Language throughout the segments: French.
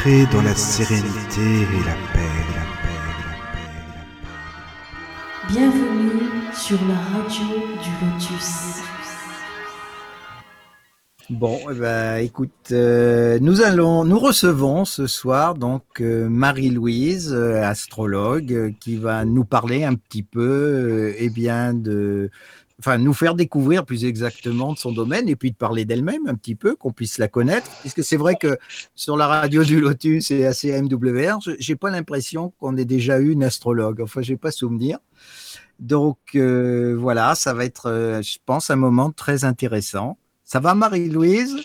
Entrez dans la sérénité et la paix, la paix, la paix, la paix. Bienvenue sur la radio du Lotus. Bon, eh ben, écoute, euh, nous allons, nous recevons ce soir donc euh, Marie-Louise, euh, astrologue, euh, qui va nous parler un petit peu, euh, eh bien, de, enfin, nous faire découvrir plus exactement de son domaine et puis de parler d'elle-même un petit peu, qu'on puisse la connaître, puisque c'est vrai que sur la radio du Lotus et ACMWR, je- j'ai pas l'impression qu'on ait déjà eu une astrologue. Enfin, j'ai pas souvenir. Donc euh, voilà, ça va être, euh, je pense, un moment très intéressant. Ça va, Marie-Louise?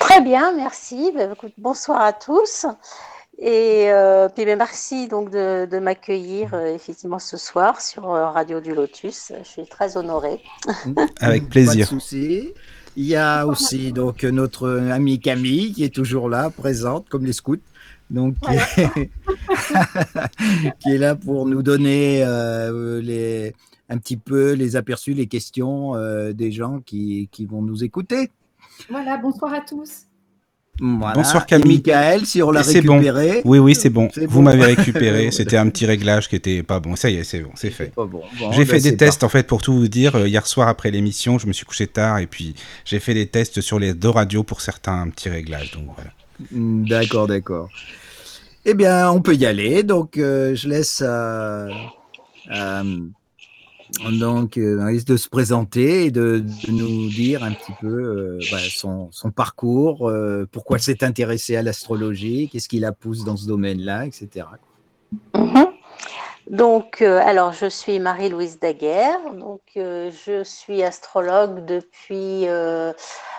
Très bien, merci. Ben, bonsoir à tous. Et euh, puis ben, merci donc de, de m'accueillir euh, effectivement ce soir sur euh, Radio du Lotus. Je suis très honorée. Avec Pas de plaisir. souci. Il y a aussi donc notre amie Camille qui est toujours là, présente comme les scouts. Donc, qui, est, qui est là pour nous donner euh, les, un petit peu les aperçus, les questions euh, des gens qui, qui vont nous écouter. Voilà, bonsoir à tous. Voilà. Bonsoir, Et Camille. Michael, si on l'a Et c'est bon. récupéré. Oui, oui, c'est bon. Vous bon. m'avez récupéré. C'était un petit réglage qui était pas bon. Ça y est, c'est bon, c'est fait. Bon, J'ai ben, fait des tests en fait pour tout vous dire. Euh, Hier soir après l'émission, je me suis couché tard et puis j'ai fait des tests sur les deux radios pour certains petits réglages. Donc voilà. Hmm, D'accord, d'accord. Eh bien, on peut y aller. Donc, euh, je laisse à, à- donc euh, Anaïs de se présenter et de, nous dire un petit peu euh, bah, son, parcours, euh, pourquoi s'est intéressée à l'astrologie, qu'est-ce qui la pousse dans ce domaine-là, etc. Donc, euh, alors, je suis Marie-Louise Daguerre. Donc, euh, je suis astrologue depuis, euh,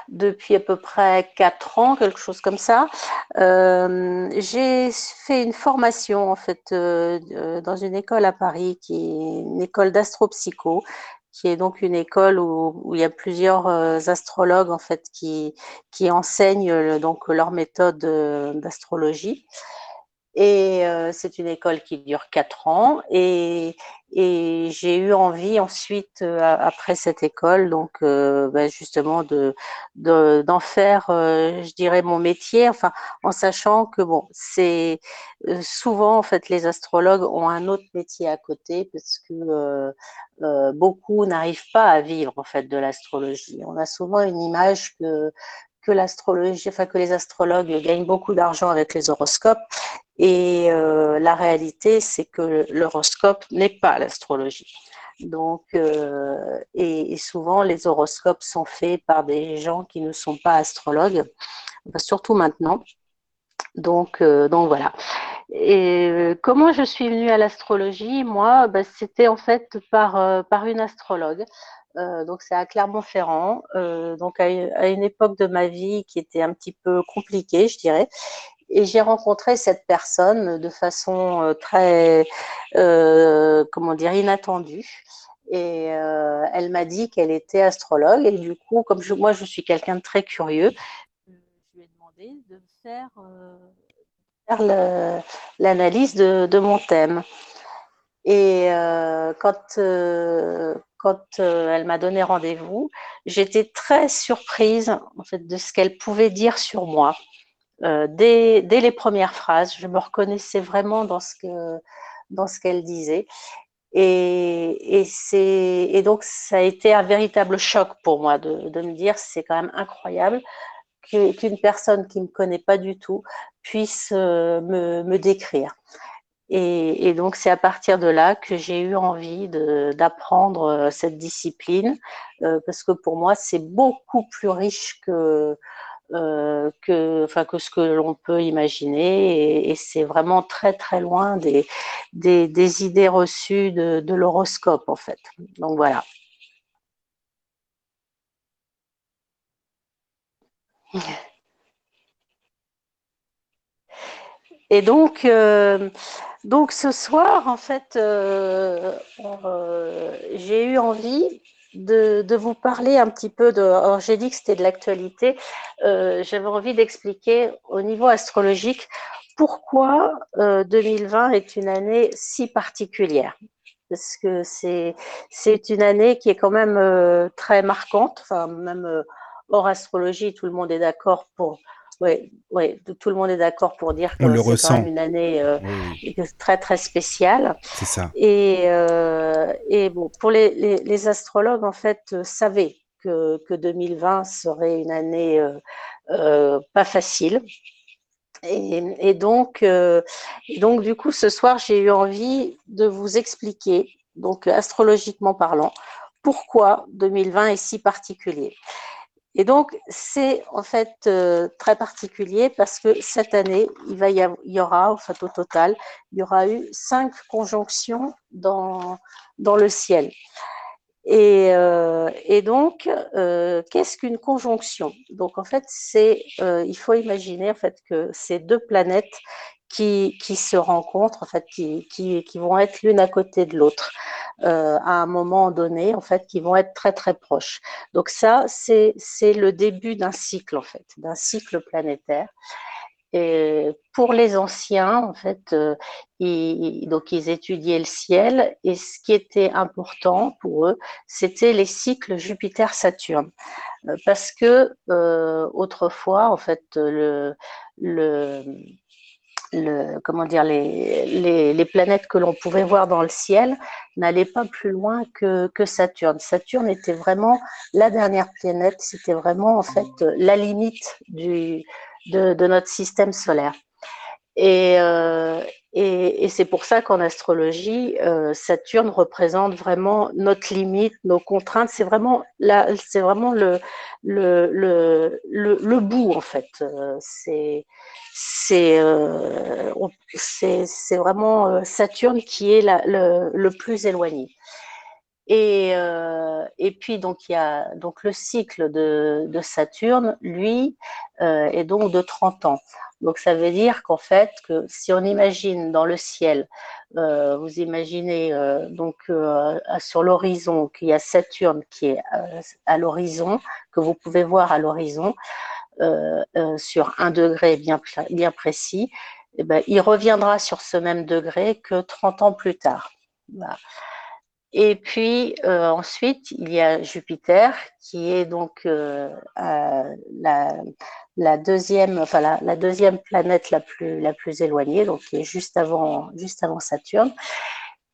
depuis à peu près quatre ans, quelque chose comme ça. J'ai fait une formation, en fait, dans une école à Paris, qui est une école d'astropsycho, qui est donc une école où, où il y a plusieurs astrologues, en fait, qui, qui enseignent donc leur méthode d'astrologie. Et euh, c'est une école qui dure quatre ans. Et, et j'ai eu envie ensuite, euh, après cette école, donc euh, ben, justement de de- d'en faire, euh, je dirais, mon métier. Enfin, en sachant que bon, c'est euh, souvent en fait les astrologues ont un autre métier à côté parce que euh, beaucoup n'arrivent pas à vivre en fait de l'astrologie. On a souvent une image que que l'astrologie, enfin que les astrologues gagnent beaucoup d'argent avec les horoscopes. Et euh, la réalité, c'est que l'horoscope n'est pas l'astrologie. Donc, euh, et, souvent, les horoscopes sont faits par des gens qui ne sont pas astrologues, surtout maintenant. Donc, euh, donc voilà. Et comment je suis venue à l'astrologie? Moi, bah, c'était en fait par, par une astrologue. Donc, c'est à Clermont-Ferrand, donc à une époque de ma vie qui était un petit peu compliquée, je dirais. Et j'ai rencontré cette personne de façon euh, très, euh, comment dire, inattendue. Et euh, elle m'a dit qu'elle était astrologue. Et du coup, comme moi, je suis quelqu'un de très curieux, je lui ai demandé de faire, faire l'analyse de, de mon thème. Et quand, quand elle m'a donné rendez-vous, j'étais très surprise en fait, de ce qu'elle pouvait dire sur moi. Euh, dès, les premières phrases, je me reconnaissais vraiment dans ce qu'elle disait. Et, donc, ça a été un véritable choc pour moi de, me dire c'est quand même incroyable qu'une personne qui ne me connaît pas du tout puisse euh, me, décrire. Et, donc, c'est à partir de là que j'ai eu envie d'apprendre euh, cette discipline, parce que pour moi, c'est beaucoup plus riche que, euh, que, enfin, que ce que l'on peut imaginer. Et, c'est vraiment très, très loin des, des, idées reçues de, l'horoscope, en fait. Donc, voilà. Et donc, euh, donc ce soir, en fait, euh, j'ai eu envie de, vous parler un petit peu de. Alors, j'ai dit que c'était de l'actualité. Euh, J'avais envie d'expliquer au niveau astrologique pourquoi 2020 est une année si particulière. Parce que c'est c'est une année qui est quand même euh, très marquante. Enfin, même hors astrologie, tout le monde est d'accord pour oui, oui, tout le monde est d'accord pour dire que c'est quand même une année euh, très très spéciale. C'est ça. Et, euh, et bon, pour les, les, astrologues, en fait, euh, savaient que, que 2020 serait une année pas facile. Et, et donc, donc, du coup, ce soir, j'ai eu envie de vous expliquer, donc astrologiquement parlant, pourquoi 2020 est si particulier. Et donc, c'est en fait euh, très particulier parce que cette année, il, y, aura, en fait, au total, il y aura eu cinq conjonctions dans, dans le ciel. Et, euh, donc, euh, qu'est-ce qu'une conjonction? Donc, en fait, c'est, il faut imaginer en fait que ces deux planètes qui, se rencontrent, en fait, qui, qui, vont être l'une à côté de l'autre euh, à un moment donné, en fait, qui vont être très très proches. Donc ça, c'est le début d'un cycle, en fait, d'un cycle planétaire. Et pour les anciens, en fait, euh, ils, donc ils étudiaient le ciel et ce qui était important pour eux, c'était les cycles Jupiter-Saturne, euh, parce que autrefois, en fait, le le, comment dire, les, les, les planètes que l'on pouvait voir dans le ciel n'allaient pas plus loin que, que, Saturne. Saturne était vraiment la dernière planète, c'était vraiment en fait la limite du, de, de notre système solaire. Et, euh, et, et c'est pour ça qu'en astrologie, euh, Saturne représente vraiment notre limite, nos contraintes. C'est vraiment, la, c'est vraiment le, le, le, le, le bout, en fait. Euh, c'est, c'est, euh, c'est, c'est vraiment euh, Saturne qui est la, le, le plus éloigné. Et, euh, et puis donc il y a donc le cycle de, de Saturne, lui, euh, est donc de 30 ans. Donc ça veut dire qu'en fait, que si on imagine dans le ciel, euh, vous imaginez donc sur l'horizon qu'il y a Saturne qui est à l'horizon, que vous pouvez voir à l'horizon sur un degré bien, bien précis, eh ben, il reviendra sur ce même degré que 30 ans plus tard. Voilà. Et puis euh, ensuite, il y a Jupiter qui est donc euh, euh, la, la, deuxième, enfin la, la, deuxième planète la plus la plus éloignée, donc qui est juste avant juste avant Saturne.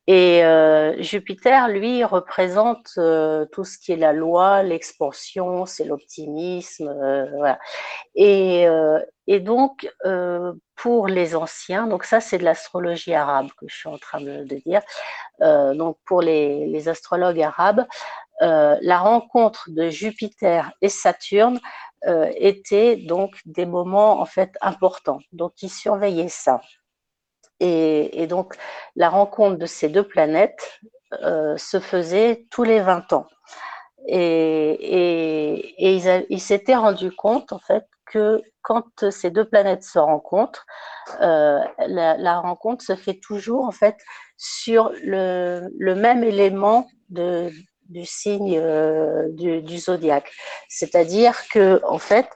Et euh, Jupiter, lui, représente euh, tout ce qui est la loi, l'expansion, c'est l'optimisme, euh. Et, donc, pour les anciens, donc ça, c'est de l'astrologie arabe que je suis en train de, de dire. donc, pour les, les astrologues arabes, la rencontre de Jupiter et Saturne était donc des moments en fait importants. Donc, ils surveillaient ça. Et, donc, la rencontre de ces deux planètes euh, se faisait tous les 20 ans. Et, ils, s'étaient rendus compte, en fait, que quand ces deux planètes se rencontrent, euh, la, rencontre se fait toujours, en fait, sur le, même élément du signe euh, du, zodiaque. C'est-à-dire que, en fait,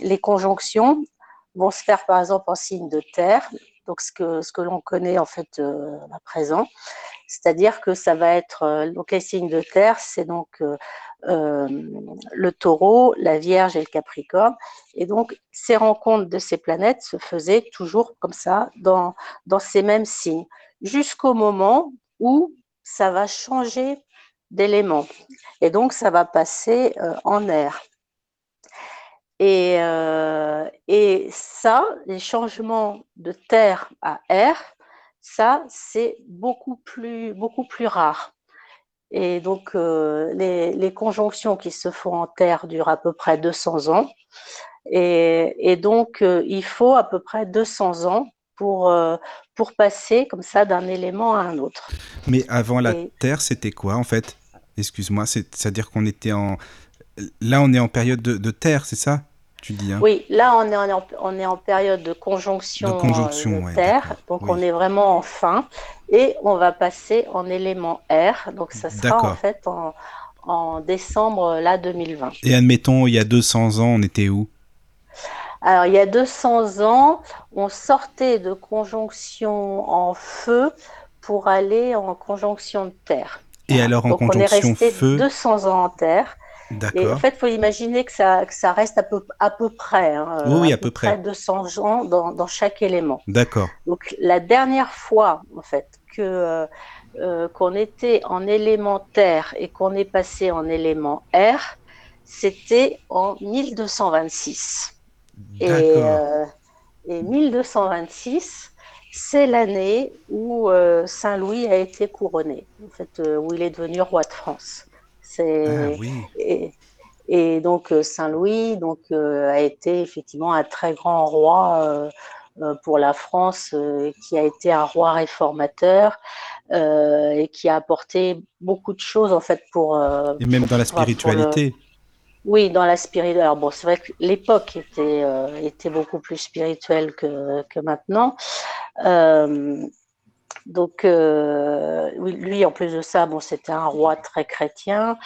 les conjonctions vont se faire par exemple en signe de terre, donc ce que, ce que l'on connaît en fait euh, à présent. C'est-à-dire que ça va être, euh, donc les signes de terre, c'est donc euh, le taureau, la vierge et le capricorne. Et donc ces rencontres de ces planètes se faisaient toujours comme ça, dans, dans ces mêmes signes, jusqu'au moment où ça va changer d'élément. Et donc ça va passer en air. Et, euh, et ça, les changements de terre à air, ça, c'est beaucoup plus, beaucoup plus rare. Et donc, euh, les, les, conjonctions qui se font en terre durent à peu près 200 ans. Et, et donc, euh, il faut à peu près 200 ans pour, euh, pour passer comme ça d'un élément à un autre. Mais avant la et... Terre, c'était quoi en fait? Excuse-moi, c'est-à-dire qu'on était en, Là, on est en période de, de terre, c'est ça tu dis hein? Oui, là, on est, en, on est en période de conjonction, de, conjonction, de ouais, terre, donc oui. on est vraiment en fin, et on va passer en élément air, donc ça sera en fait en, en décembre là 2020. Et admettons, il y a 200 ans, on était où? Alors, il y a 200 ans, on sortait de conjonction en feu pour aller en conjonction de terre. Et alors, en Donc, conjonction on est resté feu 200 ans en terre. Et en fait, il faut imaginer que ça, que ça reste à peu, à peu près. Hein, oui, à, peu, près. 200 ans dans, dans chaque élément. D'accord. Donc, la dernière fois, en fait, que euh, euh, qu'on était en élémentaire et qu'on est passé en élément R, c'était en 1226. Et, euh, et 1226, c'est l'année où euh, Saint Louis a été couronné, en fait, où il est devenu roi de France. Ah, oui. et, et, donc Saint Louis donc a été effectivement un très grand roi pour la France, qui a été un roi réformateur et qui a apporté beaucoup de choses en fait pour. et même dans la spiritualité. Oui, dans la spiritualité. Alors bon, c'est vrai que l'époque était, euh, était beaucoup plus spirituelle que, que maintenant. Donc, euh, lui, en plus de ça, bon, c'était un roi très chrétien.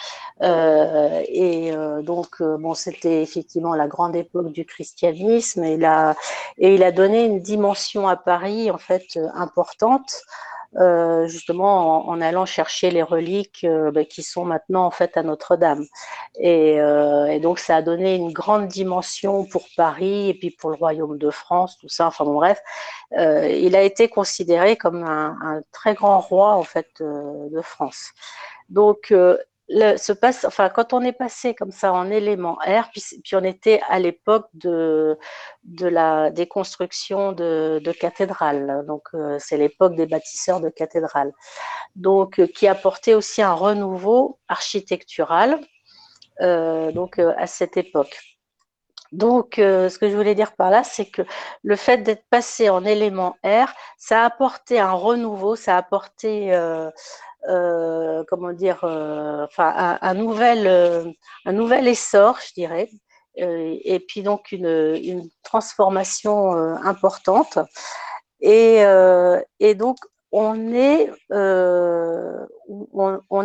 Euh, et euh, donc, bon, c'était effectivement la grande époque du christianisme. Et, et il a donné une dimension à Paris, en fait, importante. Euh, justement en, allant chercher les reliques euh, bah, qui sont maintenant en fait à Notre-Dame. Et, euh, et, donc ça a donné une grande dimension pour Paris et puis pour le Royaume de France, tout ça. Enfin bon bref, il a été considéré comme un, un, très grand roi en fait de France. Donc se passe, enfin, quand on est passé comme ça en élément R, puis, on était à l'époque de, de la déconstruction de, de cathédrales, donc euh, c'est l'époque des bâtisseurs de cathédrales, donc euh, qui apportait aussi un renouveau architectural, euh, donc à cette époque. Donc, ce que je voulais dire par là, c'est que le fait d'être passé en élément R, ça a apporté un renouveau, ça a apporté euh, comment dire, euh, un, nouvel, euh, un nouvel essor, je dirais, et puis donc une, transformation importante. Et, donc on est, on,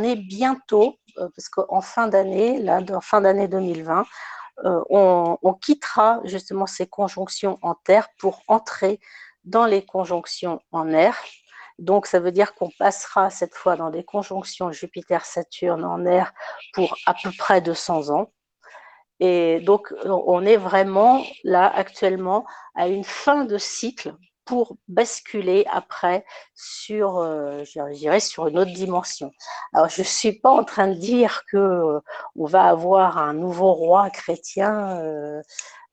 est bientôt, parce qu'en fin d'année, là, en fin d'année 2020, on, on, quittera justement ces conjonctions en terre pour entrer dans les conjonctions en air. Donc, ça veut dire qu'on passera cette fois dans des conjonctions Jupiter-Saturne en air pour à peu près 200 ans. Et donc, on est vraiment là actuellement à une fin de cycle pour basculer après sur, euh, je dirais, sur une autre dimension. Alors, je suis pas en train de dire que euh, on va avoir un nouveau roi chrétien. Euh,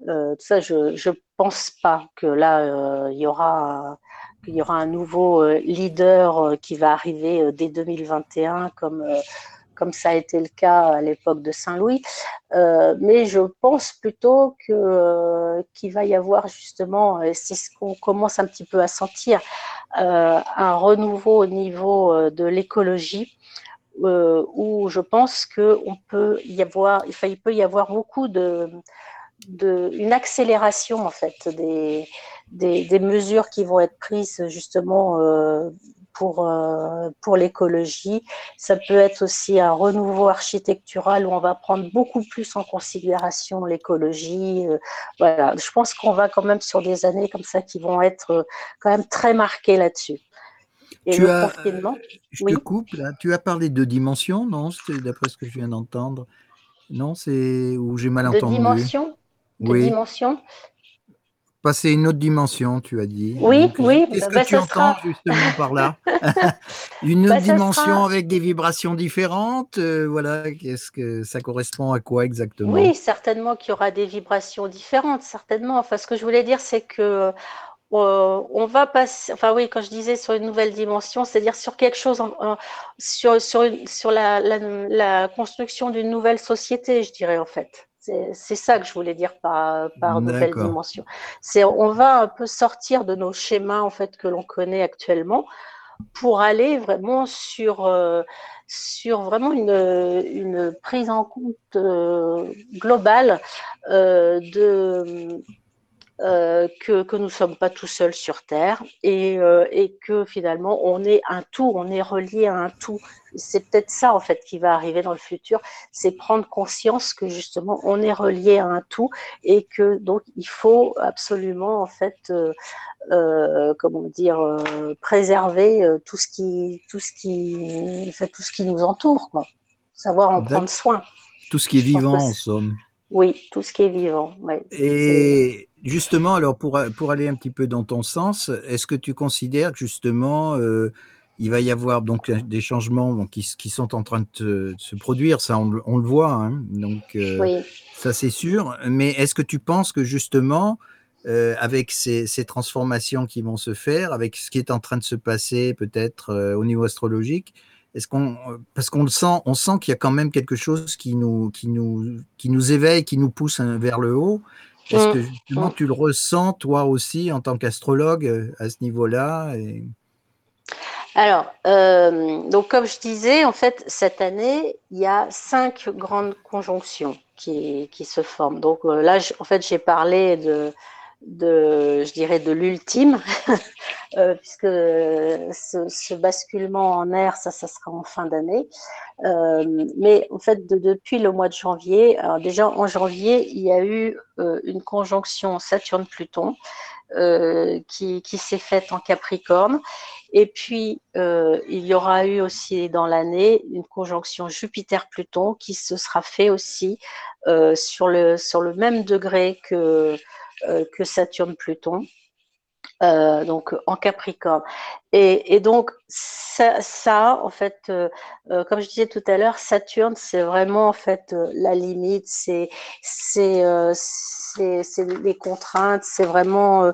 euh ça, je je pense pas que là euh, il y aura il y aura un nouveau euh, leader euh, qui va arriver euh, dès 2021, comme, comme ça a été le cas à l'époque de Saint-Louis. mais je pense plutôt que qu'il va y avoir justement, c'est ce qu'on commence un petit peu à sentir, un renouveau au niveau de l'écologie. Où je pense qu'on peut il peut y avoir beaucoup de, de, une accélération en fait des, des, des, mesures qui vont être prises justement euh, pour, euh, pour l'écologie. Ça peut être aussi un renouveau architectural où on va prendre beaucoup plus en considération l'écologie. Euh, voilà, je pense qu'on va quand même sur des années comme ça qui vont être quand même très marquées là-dessus. Et tu as, je oui. te coupe là. Tu as parlé de dimensions, non? D'après ce que je viens d'entendre. Non, c'est où j'ai mal entendu. De dimensions de oui. dimension. Passer une autre dimension, tu as dit. Oui, Donc, oui. Qu'est-ce bah, que tu entends sera... justement par là Une autre bah, dimension sera... avec des vibrations différentes. Euh, voilà, qu'est-ce que ça correspond à quoi exactement? Oui, certainement qu'il y aura des vibrations différentes, certainement. Enfin, ce que je voulais dire, c'est que euh, on va passer, enfin oui, quand je disais sur une nouvelle dimension, c'est-à-dire sur quelque chose, en, en, sur, sur, sur la, la, la construction d'une nouvelle société, je dirais en fait. C'est ça que je voulais dire par, par nouvelle dimension. C'est on va un peu sortir de nos schémas en fait que l'on connaît actuellement pour aller vraiment sur euh, sur vraiment une, une prise en compte euh, globale euh, de euh, que, que, nous ne sommes pas tout seuls sur Terre et, euh, et, que finalement on est un tout, on est relié à un tout. C'est peut-être ça en fait qui va arriver dans le futur, c'est prendre conscience que justement on est relié à un tout et que donc il faut absolument en fait, euh, comment dire, préserver tout ce qui, tout ce qui, tout ce qui nous entoure, quoi. savoir en prendre soin. tout ce qui est vivant, en somme. Oui, tout ce qui est vivant. Et justement, alors pour, pour aller un petit peu dans ton sens, est-ce que tu considères que justement, euh, il va y avoir donc des changements qui, qui, sont en train de, se produire, ça on, le voit, hein, donc euh, ça c'est sûr. Mais est-ce que tu penses que justement, euh, avec ces, ces, transformations qui vont se faire, avec ce qui est en train de se passer peut-être au niveau astrologique, est-ce qu'on, parce qu'on le sent, on sent qu'il y a quand même quelque chose qui nous, qui nous, qui nous éveille, qui nous pousse hein, vers le haut. Est-ce que mmh. justement mmh. tu le ressens toi aussi en tant qu'astrologue euh, à ce niveau-là Alors, euh, donc comme je disais, en fait, cette année, il y a cinq grandes conjonctions qui, qui se forment. Donc euh, là, en fait, j'ai parlé de, de, je dirais, de l'ultime, euh, puisque ce, basculement en air, ça, ça sera en fin d'année. Euh, mais en fait, depuis le mois de janvier, déjà en janvier, il y a eu euh, une conjonction Saturne-Pluton qui, qui s'est faite en Capricorne. Et puis, il y aura eu aussi dans l'année une conjonction Jupiter-Pluton qui se sera fait aussi sur, le, sur le même degré que que Saturne-Pluton. Euh, donc en Capricorne. Et, donc ça, en fait, euh, comme je disais tout à l'heure, Saturne, c'est vraiment en fait la limite, c'est c'est les contraintes, c'est vraiment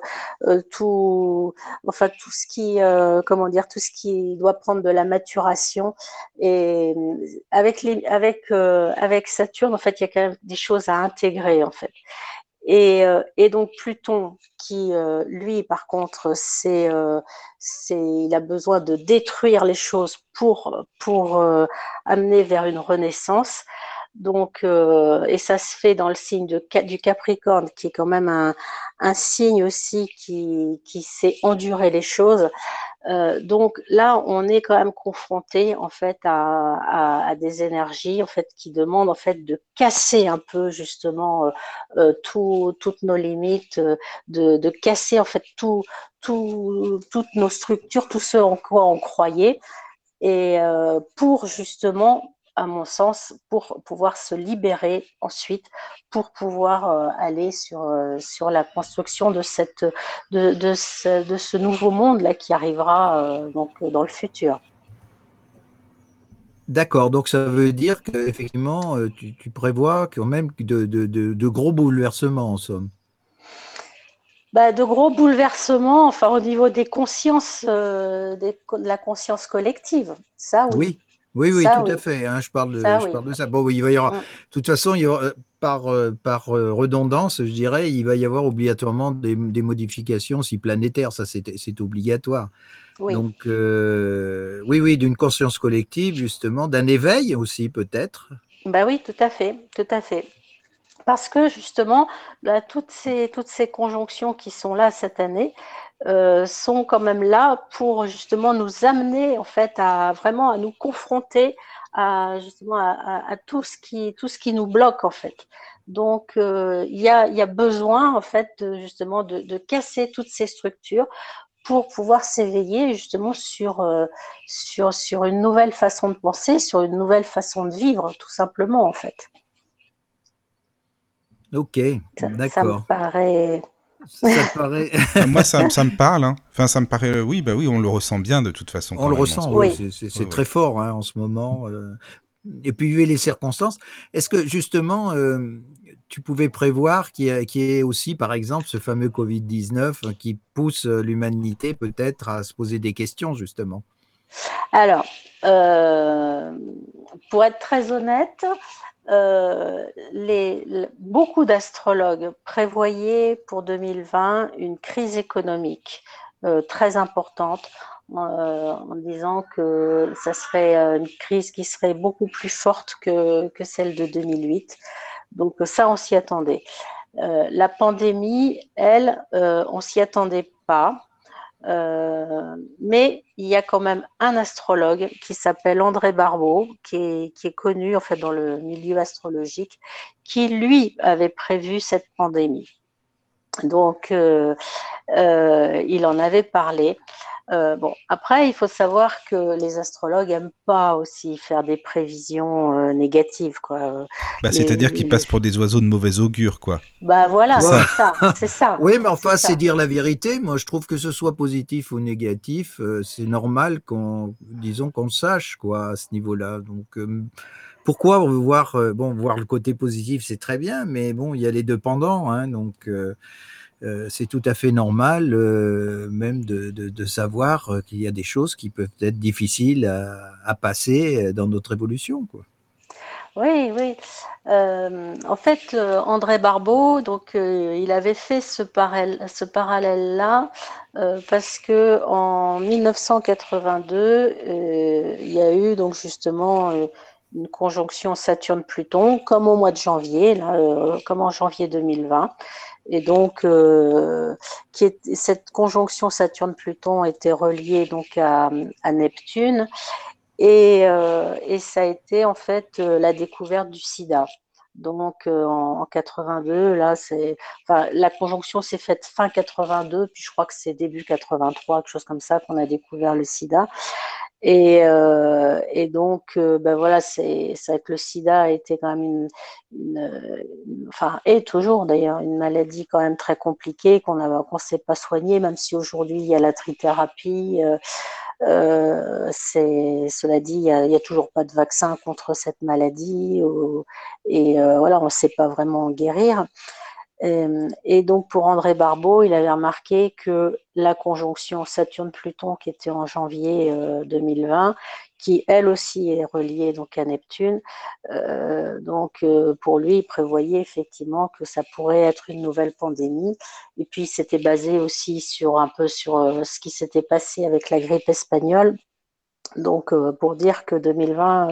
tout, enfin tout ce qui, comment dire, tout ce qui doit prendre de la maturation. Et avec avec avec Saturne, en fait, il y a quand même des choses à intégrer en fait. Euh, et, donc Pluton, qui euh, lui, par contre, c'est, euh, c'est, il a besoin de détruire les choses pour, pour amener vers une renaissance. Donc, et ça se fait dans le signe de, du Capricorne, qui est quand même un, un signe aussi qui, qui sait endurer les choses. Euh, donc là, on est quand même confronté en fait à, des énergies en fait qui demandent en fait de casser un peu justement euh, euh, toutes nos limites, de, casser en fait tout, toutes nos structures, tout ce en quoi on croyait, et pour justement à mon sens, pour pouvoir se libérer ensuite, pour pouvoir euh, aller sur, euh, sur la construction de, cette, de, de, ce, de ce nouveau monde-là qui arrivera euh, donc, dans le futur. D'accord, donc ça veut dire qu'effectivement, tu, tu prévois quand même de, de, de, gros bouleversements en somme. Bah, de gros bouleversements, enfin au niveau des consciences, de la conscience collective, ça oui. Oui, oui, oui, tout à fait. Hein, je, parle de, ça, je parle de ça. Bon, il va y avoir. De toute façon, il y aura, par, euh, par euh, redondance, je dirais, il va y avoir obligatoirement des, des modifications si planétaires. Ça, c'est obligatoire. Donc, euh, oui, oui, d'une conscience collective, justement, d'un éveil aussi, peut-être. Bah oui, tout à fait, tout à fait. Parce que justement, bah, toutes, ces, conjonctions qui sont là cette année, euh, sont quand même là pour justement nous amener en fait à vraiment nous confronter à justement à, tout ce qui nous bloque en fait. Donc euh, il y, a, besoin en fait de, casser toutes ces structures pour pouvoir s'éveiller justement sur, euh, sur, sur une nouvelle façon de penser, sur une nouvelle façon de vivre, tout simplement en fait. Ok, d'accord. Ça me paraît Moi, ça, me parle. Hein. Enfin, ça me paraît. Oui, bah oui, on le ressent bien de toute façon. On le ressent. Oui. C'est très fort hein, en ce moment. Euh. Et puis, vu les circonstances, est-ce que justement, euh, tu pouvais prévoir qu'il y, ait aussi, par exemple, ce fameux Covid-19 qui pousse l'humanité peut-être à se poser des questions, justement? Alors, euh, pour être très honnête, euh, beaucoup d'astrologues prévoyaient pour 2020 une crise économique euh, très importante euh, en disant que ça serait une crise qui serait beaucoup plus forte que, que celle de 2008. Donc ça, on s'y attendait. la pandémie, elle, on s'y attendait pas. Euh, mais il y a quand même un astrologue qui s'appelle André Barbeau, qui est, connu en dans le milieu astrologique, qui lui avait prévu cette pandémie. Donc, euh, euh, il en avait parlé. Euh, bon, après, il faut savoir que les astrologues n'aiment pas aussi faire des prévisions euh, négatives, quoi. Bah, c'est-à-dire qu'ils passent pour des oiseaux de mauvais augure, quoi. Bah voilà, c'est ça, c'est ça. Oui, mais enfin, c'est dire la vérité. Moi, je trouve que ce soit positif ou négatif, euh, c'est normal qu'on, disons, qu'on sache, quoi, à ce niveau-là. Donc, pourquoi voir, bon, voir le côté positif, c'est très bien, mais bon, il y a les deux pendants, hein, donc. Euh, c'est tout à fait normal, euh, même de, savoir euh, qu'il y a des choses qui peuvent être difficiles à, passer dans notre évolution. Oui, oui. en fait, André Barbeau, donc, il avait fait ce, ce parallèle-là parce que en 1982, il y a eu donc justement une conjonction Saturne-Pluton, comme au mois de janvier, comme en janvier 2020. Et donc, euh, cette conjonction Saturne-Pluton était reliée donc à, Neptune. Et, euh, et, ça a été en fait euh, la découverte du sida. Donc en, 82, là, la conjonction s'est faite fin 82, puis je crois que c'est début 83, quelque chose comme ça, qu'on a découvert le sida. Et, euh, et donc, euh, ben voilà, c'est vrai que le sida a été quand même une, enfin, et toujours d'ailleurs une maladie quand même très compliquée qu'on ne sait pas soigner, même si aujourd'hui il y a la trithérapie. Euh, euh, c'est, cela dit, il n'y a, toujours pas de vaccin contre cette maladie, et voilà, on ne sait pas vraiment guérir. Euh, et donc pour André Barbeau, il avait remarqué que la conjonction Saturne-Pluton qui était en janvier 2020, euh, qui elle aussi est reliée donc à Neptune, euh, donc pour lui, il prévoyait effectivement que ça pourrait être une nouvelle pandémie. Et puis c'était basé aussi sur un peu sur ce qui s'était passé avec la grippe espagnole. Donc, pour dire que 2020,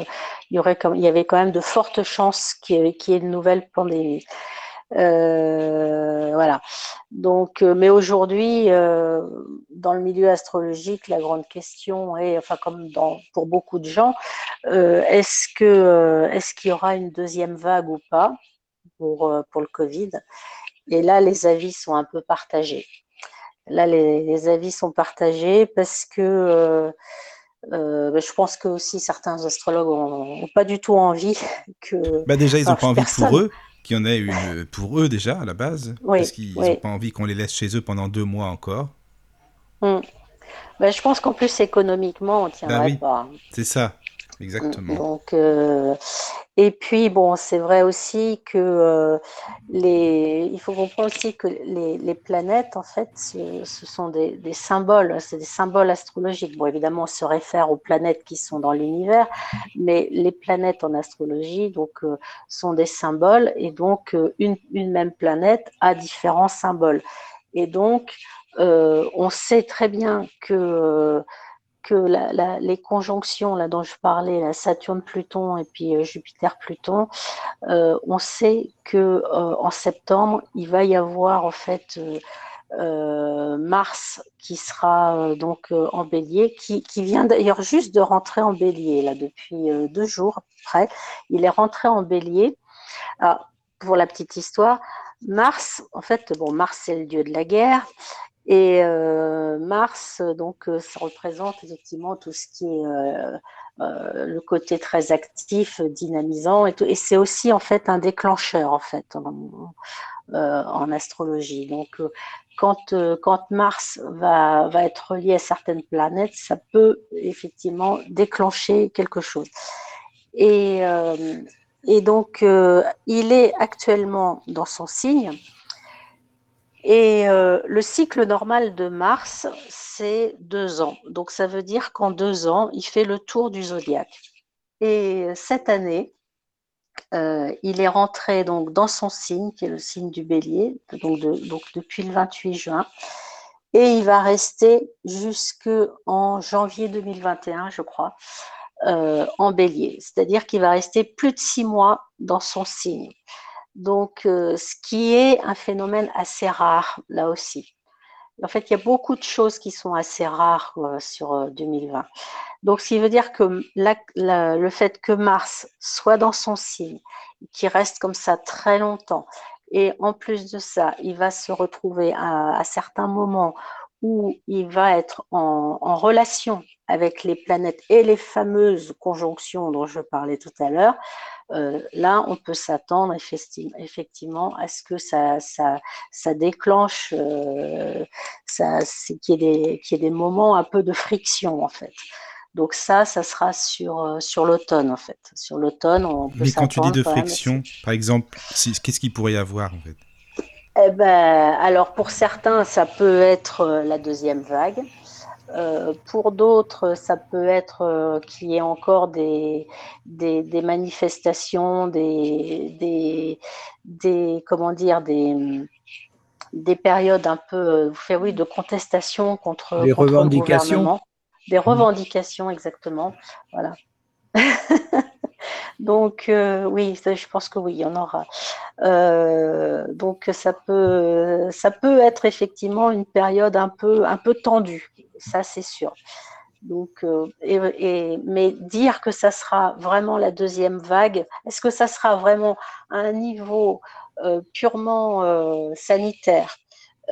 il y, aurait il y avait quand même de fortes chances qu'il y ait une nouvelle pandémie. Euh, voilà. Donc, euh, mais aujourd'hui, euh, dans le milieu astrologique, la grande question est, enfin, comme dans, pour beaucoup de gens, est-ce que est-ce qu'il y aura une deuxième vague ou pas pour pour le Covid? Et là, les avis sont un peu partagés. Là, les, avis sont partagés parce que ben, je pense que aussi certains astrologues n'ont pas du tout envie que. Bah déjà, ils n'ont pas envie pour eux qu'il y en ait une pour eux déjà à la base, parce qu'ils n'ont pas envie qu'on les laisse chez eux pendant deux mois encore. Hmm. Ben, je pense qu'en plus économiquement, on tiendrait ben pas. C'est ça. Exactement. Euh, et puis, bon, c'est vrai aussi que euh, les, il faut comprendre aussi que les, les planètes, en fait, ce, sont des, des symboles, c'est des symboles astrologiques. Bon, évidemment, on se réfère aux planètes qui sont dans l'univers, mais les planètes en astrologie, donc, euh, sont des symboles, et donc, une, une même planète a différents symboles. Et donc, on sait très bien que que les conjonctions là dont je parlais, la Saturne-Pluton et puis euh, Jupiter-Pluton, euh, on sait que euh, en septembre il va y avoir en fait Mars qui sera donc en Bélier, qui, vient d'ailleurs juste de rentrer en Bélier là depuis deux jours près. Il est rentré en Bélier. pour la petite histoire, Mars, en fait, bon, Mars c'est le dieu de la guerre et euh, Mars, donc, euh, ça représente effectivement tout ce qui est euh, le côté très actif, dynamisant, et, c'est aussi en fait un déclencheur en fait en, astrologie. Donc, quand, quand Mars va, va être relié à certaines planètes, ça peut effectivement déclencher quelque chose. Et, et donc, il est actuellement dans son signe. Et euh, le cycle normal de Mars, c'est deux ans. Donc ça veut dire qu'en deux ans, il fait le tour du zodiaque. Et cette année, euh, il est rentré donc dans son signe, qui est le signe du bélier, donc, depuis le 28 juin. Et il va rester jusqu'en janvier 2021, je crois, euh, en bélier. C'est-à-dire qu'il va rester plus de six mois dans son signe. Donc, euh, ce qui est un phénomène assez rare là aussi. En fait, il y a beaucoup de choses qui sont assez rares euh, sur 2020. Euh, Donc, ce qui veut dire que le fait que Mars soit dans son signe, qui reste comme ça très longtemps, et en plus de ça, il va se retrouver à, certains moments où il va être en, relation avec les planètes et les fameuses conjonctions dont je parlais tout à l'heure, là, on peut s'attendre effectivement à ce que ça, ça, ça déclenche, euh, qu'il y, ait des, moments un peu de friction en fait. Donc ça, ça sera sur, euh, sur l'automne en fait. Sur l'automne, on peut Mais quand tu dis de friction, par exemple, qu'est-ce qu'il pourrait y avoir en fait? Eh ben, alors pour certains, ça peut être euh, la deuxième vague. Euh, pour d'autres, ça peut être euh, qu'il y ait encore des, des, manifestations, des, des, comment dire, des, des périodes un peu oui, de contestation contre, des revendications. Des revendications, exactement. Voilà. Donc euh, oui, je pense que oui, il y en aura. Euh, donc ça peut, ça peut être effectivement une période un peu, tendue, ça c'est sûr. Donc, euh, mais dire que ça sera vraiment la deuxième vague, est-ce que ça sera vraiment un niveau purement sanitaire?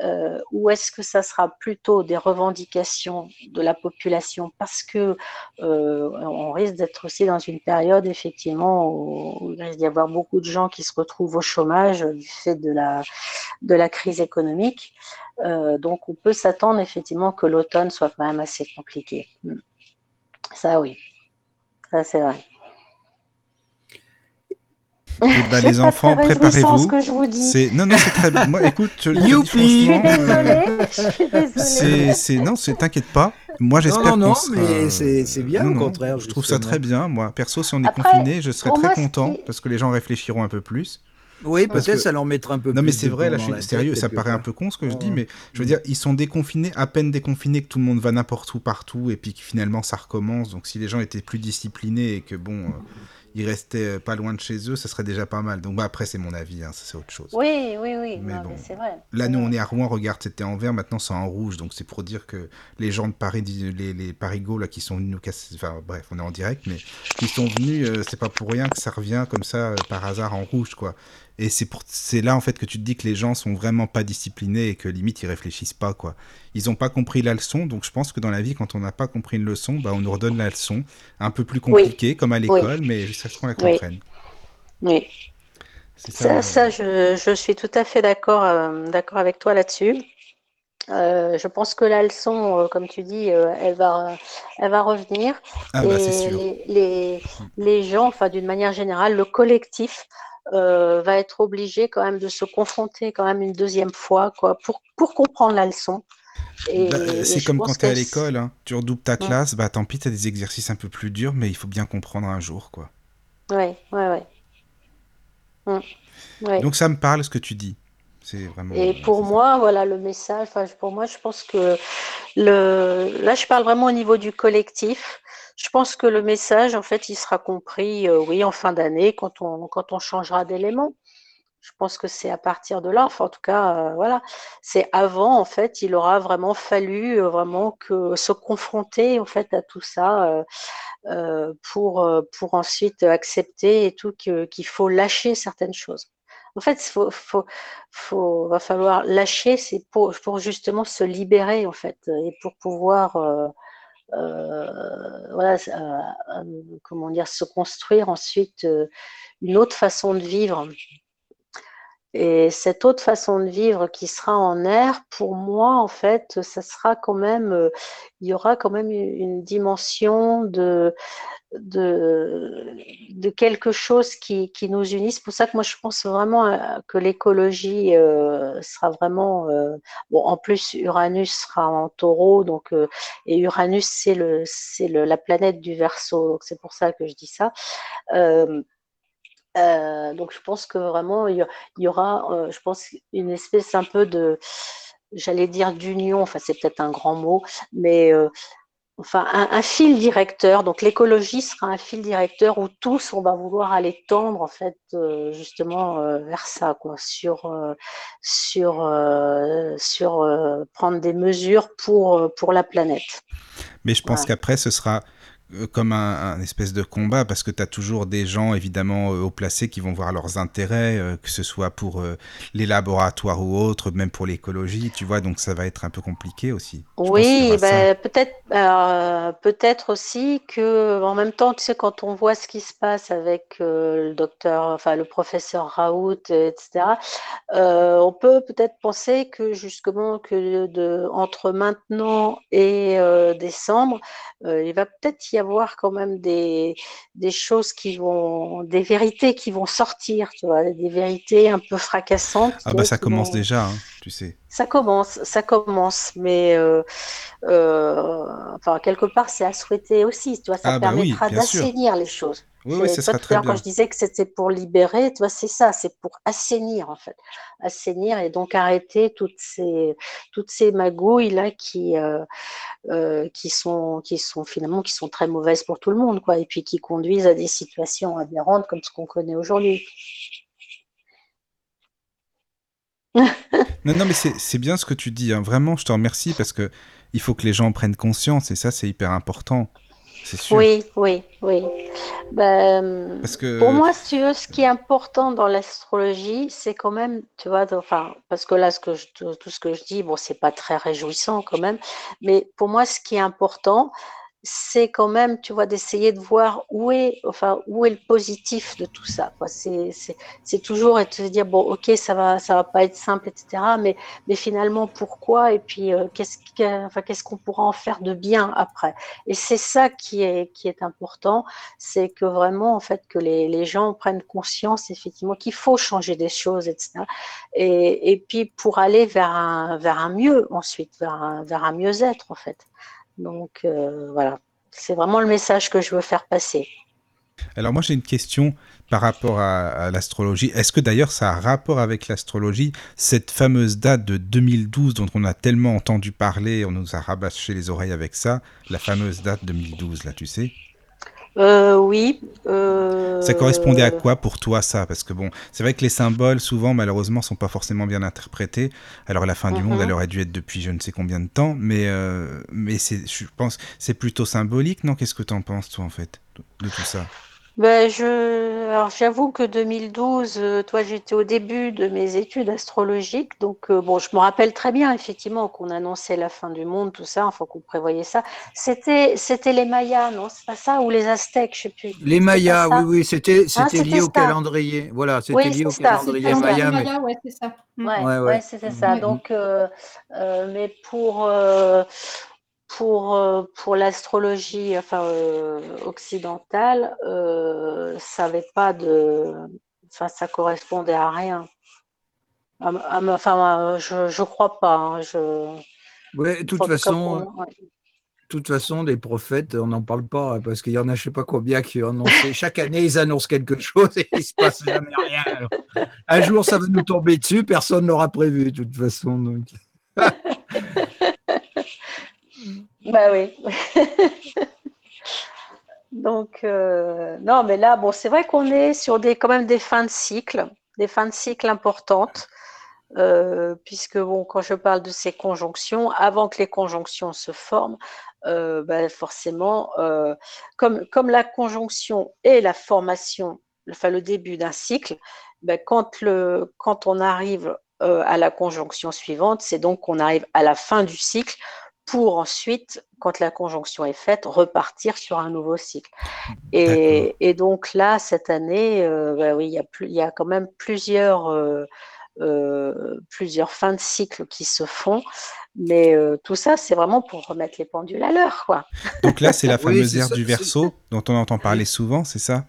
Euh, ou est-ce que ça sera plutôt des revendications de la population? Parce que euh, on risque d'être aussi dans une période effectivement où, il risque d'y avoir beaucoup de gens qui se retrouvent au chômage du fait de la, crise économique. Euh, donc on peut s'attendre effectivement que l'automne soit quand même assez compliqué. Ça oui, ça c'est vrai. Eh ben, les enfants, préparez-vous. C'est non non c'est très bien. Moi écoute, je Youpi. C'est c'est non, c'est t'inquiète pas. Moi j'espère Non non, mais c'est bien au contraire. Je trouve ça très bien. Moi perso, si on est confiné, je serais très content parce que les gens réfléchiront un peu plus. Oui, peut-être ça leur mettra un peu non, mais c'est vrai, là, je suis sérieux, ça paraît un peu con ce que je dis, mais je veux dire, ils sont déconfinés, à peine déconfinés, que tout le monde va n'importe où, partout, et puis que finalement ça recommence. Donc si les gens étaient plus disciplinés et que bon, euh, ils restaient pas loin de chez eux, ça serait déjà pas mal. Donc bah, après, c'est mon avis, hein, c'est autre chose. Oui, oui, oui, mais bon. c'est vrai. Là, nous, on est à Rouen, regarde, c'était en vert, maintenant c'est en rouge. Donc c'est pour dire que les gens de Paris, les, les Parigots, là, qui sont venus nous casser, enfin bref, on est en direct, mais qui sont venus, euh, c'est pas pour rien que ça revient comme ça, euh, par hasard, en rouge, quoi. Et c'est pour c'est là en fait que tu te dis que les gens sont vraiment pas disciplinés et que limite ils réfléchissent pas quoi. Ils ont pas compris la leçon, donc je pense que dans la vie quand on n'a pas compris une leçon, bah on nous redonne la leçon, un peu plus compliquée comme à l'école, mais ça ce qu'on la comprenne. Oui. Ça, ça, je, je, suis tout à fait d'accord euh, d'accord avec toi là-dessus. Euh, je pense que la leçon, euh, comme tu dis, elle, va, elle va revenir. Ah, bah, sûr. Les, les, les, gens, enfin d'une manière générale, le collectif euh, va être obligé quand même de se confronter quand même une deuxième fois quoi, pour, pour comprendre la leçon. Bah, c'est comme quand tu es à l'école, hein. tu redoubles ta classe, bah tant pis, tu as des exercices un peu plus durs, mais il faut bien comprendre un jour. quoi. Ouais, ouais, ouais. Hum, Donc ça me parle ce que tu dis. C'est vraiment. Et pour moi, voilà le message. Pour moi, je pense que le. Là, je parle vraiment au niveau du collectif. Je pense que le message, en fait, il sera compris, euh, oui, en fin d'année, quand on, quand on changera d'élément. Je pense que c'est à partir de là, enfin, en tout cas, euh, voilà. C'est avant, en fait, il aura vraiment fallu euh, vraiment que se confronter, en fait, à tout ça pour, pour ensuite accepter et tout qu'il faut lâcher certaines choses. En fait, il faut, faut, faut, va falloir lâcher, c'est pour, pour justement se libérer, en fait, et pour pouvoir euh, voilà, euh, comment dire, se construire ensuite euh, une autre façon de vivre. Et cette autre façon de vivre qui sera en air, pour moi, en fait, ça sera quand même, il y aura quand même une dimension de, de, de quelque chose qui, qui, nous unisse. C'est pour ça que moi, je pense vraiment euh, que l'écologie euh, sera vraiment. Euh, bon, en plus, Uranus sera en taureau, donc, et Uranus, c'est le, c'est la planète du verso, donc c'est pour ça que je dis ça. Donc, je pense que vraiment, il y aura, je pense, une espèce un peu de j'allais dire d'union, enfin c'est peut-être un grand mot, mais enfin un, fil directeur. Donc l'écologie sera un fil directeur où tous on va vouloir aller tendre en fait euh, justement euh, vers ça, quoi, sur euh, sur sur prendre des mesures pour pour la planète. Mais je pense qu'après ce sera euh, comme un, un, espèce de combat parce que tu as toujours des gens évidemment euh, haut placés qui vont voir leurs intérêts, euh, que ce soit pour euh, les laboratoires ou autres, même pour l'écologie, tu vois, donc ça va être un peu compliqué aussi. Oui, ben, peut-être euh, peut-être aussi que en même temps, tu sais, quand on voit ce qui se passe avec euh, le docteur, enfin le professeur Raoult, euh, etc., euh, on peut peut-être penser que justement que de, entre maintenant et euh, décembre, euh, il va peut-être y avoir quand même des, des choses qui vont, des vérités qui vont sortir, tu vois, des vérités un peu fracassantes Ah bah vois, ça commence vont, déjà, hein, tu sais. ça commence, ça commence, mais euh, euh, enfin, quelque part, c'est à souhaiter aussi, tu vois, ça Ah bah permettra d'assainir les choses. Oui, oui, ce toi, sera tout à très l'heure, quand je disais que c'était pour libérer, tu vois, c'est ça, c'est pour assainir, en fait. Assainir et donc arrêter toutes ces, toutes ces magouilles là qui, euh, euh, qui sont, qui sont finalement, qui sont très mauvaises pour tout le monde, quoi, et puis qui conduisent à des situations aberrantes comme ce qu'on connaît aujourd'hui. Non, non, mais c'est c'est bien ce que tu dis, hein. Vraiment, je te remercie parce que il faut que les gens prennent conscience et ça, c'est hyper important, c'est sûr. Oui, oui, oui. Ben, Parce pour moi, si tu veux, ce qui est important dans l'astrologie, c'est quand même, tu vois, enfin, parce que là, ce que je, tout ce que je dis, bon, c'est pas très réjouissant quand même, mais pour moi, ce qui est important, c'est quand même, tu vois, d'essayer de voir où est, enfin, où est le positif de tout ça. C'est, toujours et de dire, bon, ok, ça va, ça va pas être simple, etc., mais, mais finalement, pourquoi? Et puis, euh, qu'est-ce qu'on pourra en faire de bien après? Et c'est ça qui est, qui est important, c'est que vraiment, en fait, que les, les gens prennent conscience, effectivement, qu'il faut changer des choses, etc. Et, et puis, pour aller vers un, vers un mieux ensuite, vers un, vers un mieux-être, en fait. Donc, euh, voilà. C'est vraiment le message que je veux faire passer. alors moi j'ai une question par rapport à, à l'astrologie. Est-ce que d'ailleurs ça a rapport avec l'astrologie, cette fameuse date de 2012 dont on a tellement entendu parler, on nous a rabâché les oreilles avec ça, la fameuse date 2012 là, tu sais? Euh, oui. Ça correspondait à Euh, quoi pour toi ça? Parce que bon, c'est vrai que les symboles souvent malheureusement sont pas forcément bien interprétés. Alors la fin du monde, elle mhm. aurait dû être depuis je ne sais combien de temps, mais euh, mais c'est, je pense, c'est plutôt symbolique, non? Qu'est-ce que t'en penses toi en fait de tout ça? Ben, je, alors j'avoue que 2012, euh, toi, j'étais au début de mes études astrologiques, donc euh, bon, je me rappelle très bien effectivement qu'on annonçait la fin du monde, tout ça, enfin qu'on prévoyait ça. C'était, c'était les Mayas, non? C'est pas ça, ou les Aztèques, je sais plus. Les Mayas, oui, ça? oui, c'était Hein, c'était lié c'était au ça. calendrier. Voilà, c'était Oui, lié au ça. Calendrier maya, mais Maya, ouais, c'est ça. Mm. Ouais, ouais, ouais, ouais. c'était ça. Ouais. Donc, euh, euh, mais pour euh, pour euh, pour l'astrologie, enfin euh, occidentale, euh, ça avait pas de, enfin ça correspondait à rien. À m- Enfin, je je crois pas. hein, je, Ouais, de toute façon, moi. ouais. de toute façon, les prophètes, on n'en parle pas hein, parce qu'il y en a, je sais pas combien, qui ont annoncé. Chaque année, ils annoncent quelque chose et il se passe jamais rien. Alors, un jour, ça va nous tomber dessus, personne n'aura prévu, de toute façon. Donc. Bah oui. Donc euh, non, mais là, bon, c'est vrai qu'on est sur des quand même des fins de cycle, des fins de cycle importantes. Euh, puisque bon, quand je parle de ces conjonctions, avant que les conjonctions se forment, euh, ben, forcément, comme, comme la conjonction est la formation, enfin le début d'un cycle, ben, quand, le, quand on arrive à la conjonction suivante, c'est donc qu'on arrive à la fin du cycle pour ensuite, quand la conjonction est faite, repartir sur un nouveau cycle. Et, et donc là, cette année, euh, ben oui, il y, a plus, il y a quand même plusieurs euh, euh, plusieurs fins de cycle qui se font. Mais euh, tout ça, c'est vraiment pour remettre les pendules à l'heure, quoi. Donc là, c'est la Oui, fameuse c'est ère ça, du Verseau dont on entend parler souvent, c'est ça?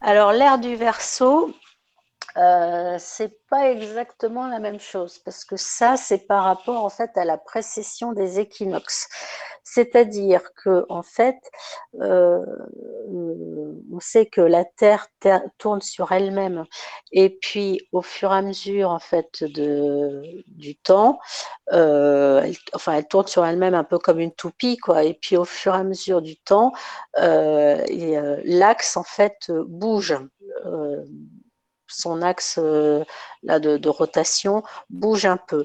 Alors, l'ère du Verseau, euh, c'est pas exactement la même chose parce que ça, c'est par rapport en fait à la précession des équinoxes. C'est-à-dire que en fait, euh, on sait que la Terre ter- tourne sur elle-même et puis au fur et à mesure en fait de, du temps, euh, elle, enfin elle tourne sur elle-même un peu comme une toupie quoi. Et puis au fur et à mesure du temps, l'axe en fait bouge. Son axe euh, là, de, de rotation bouge un peu.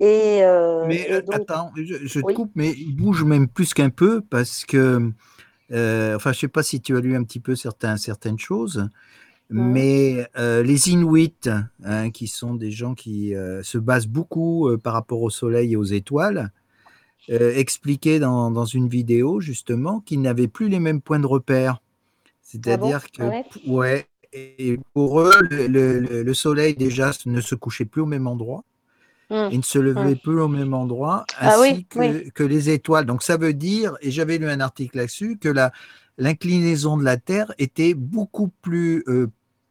Et, euh, Mais et euh, donc, attends, je, je te coupe, mais il bouge même plus qu'un peu parce que enfin, je ne sais pas si tu as lu un petit peu certains, certaines choses, mais euh, les Inuits, hein, qui sont des gens qui euh, se basent beaucoup par rapport au soleil et aux étoiles, expliquaient dans, dans, une vidéo justement qu'ils n'avaient plus les mêmes points de repère. C'est-à-dire ah bon que, ouais. Et pour eux, le, le, le, soleil déjà ne se couchait plus au même endroit. Mmh. Il ne se levait Mmh. plus au même endroit, Ah ainsi oui, que, oui. que les étoiles. Donc ça veut dire, et j'avais lu un article là-dessus, que la, l'inclinaison de la Terre était beaucoup plus euh,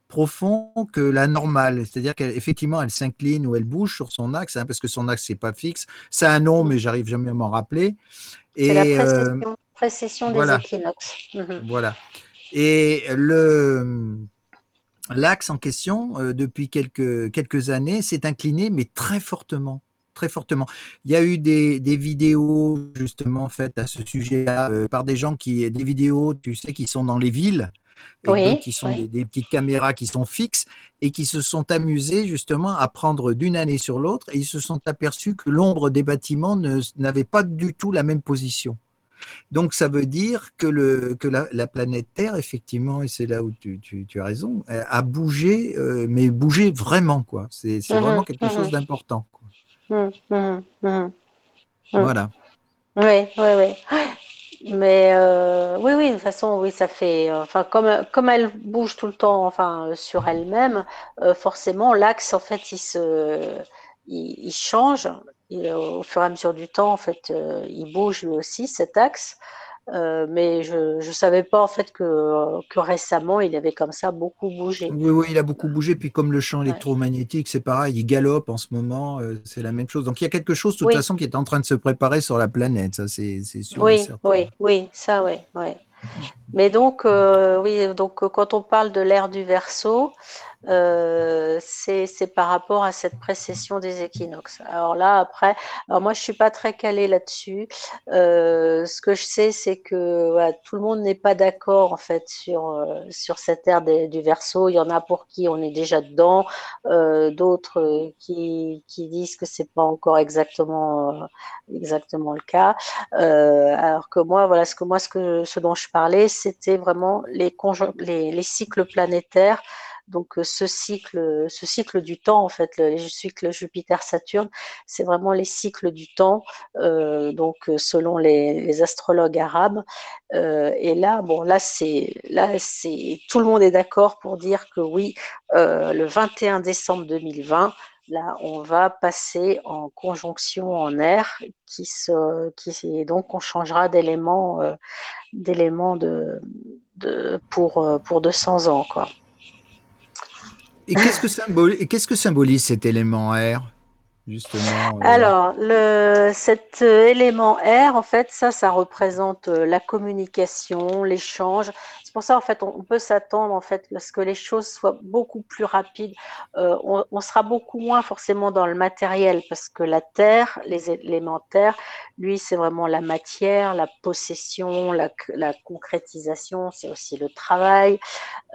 profond que la normale. C'est-à-dire qu'effectivement, elle s'incline ou elle bouge sur son axe, hein, parce que son axe, c'est pas fixe. C'est un nom, mais j'arrive jamais à m'en rappeler. C'est la Et euh, précession, voilà. des équinoxes. Mhm. voilà. Et le l'axe en question, euh, depuis quelques, quelques années, s'est incliné, mais très fortement. Très fortement. Il y a eu des, des vidéos justement faites à ce sujet-là euh, par des gens qui, des vidéos, tu sais, qui sont dans les villes, et Oui, donc qui sont oui. des, des petites caméras qui sont fixes et qui se sont amusés justement à prendre d'une année sur l'autre et ils se sont aperçus que l'ombre des bâtiments n'avait pas du tout la même position. Donc, ça veut dire que, le, que la, la planète Terre, effectivement, et c'est là où tu, tu- tu as raison, euh, a bougé, euh, mais bougé vraiment, quoi. C'est Mhm, vraiment quelque mhm. chose d'important. Mhm. Voilà. Oui, oui, oui. Mais euh, oui, oui, de toute façon, oui, ça fait. Enfin, comme, comme elle bouge tout le temps, enfin, sur elle-même, euh, forcément, l'axe, en fait, il se, il, il change. Euh, au fur et à mesure du temps, en fait, euh, il bouge lui aussi, cet axe. Euh, mais je ne savais pas, en fait, que, que récemment, il avait comme ça beaucoup bougé. Oui, oui, il a beaucoup bougé. Puis comme le champ Ouais. électromagnétique, c'est pareil, il galope en ce moment, euh, c'est la même chose. Donc il y a quelque chose, de toute Oui. façon, qui est en train de se préparer sur la planète, ça c'est sûr Oui, oui, oui, ça, oui, oui. Mais donc, euh, oui, donc euh, quand on parle de l'ère du Verseau, euh, c'est par rapport à cette précession des équinoxes. Alors là, après, alors moi, je suis pas très calée là-dessus. Ce que je sais, c'est que tout le monde n'est pas d'accord en fait sur sur cette ère du Verseau. Il y en a pour qui on est déjà dedans, d'autres qui qui disent que c'est pas encore exactement exactement le cas. Alors que moi, voilà, ce que moi, ce que ce dont je parlais, c'était vraiment les, cycles planétaires. Donc euh, ce cycle, ce cycle du temps, en fait, le, le cycle Jupiter-Saturne, c'est vraiment les cycles du temps. euh, donc euh, selon les, astrologues arabes. Euh, et là, bon, là c'est, là c'est, tout le monde est d'accord pour dire que oui, euh, le 21 décembre 2020. Là, on va passer en conjonction en air qui donc on changera d'élément, euh, d'élément de, de, pour, euh, pour 200 ans, quoi. Et qu'est-ce que et qu'est-ce que symbolise cet élément R, justement euh, Alors, le, cet euh, élément R, en fait, ça, ça représente la communication, l'échange. Pour ça, en fait, on, peut s'attendre, en fait, à ce que les choses soient beaucoup plus rapides. Euh, on, sera beaucoup moins forcément dans le matériel, parce que la Terre, les éléments Terre, lui, c'est vraiment la matière, la possession, la, concrétisation, c'est aussi le travail,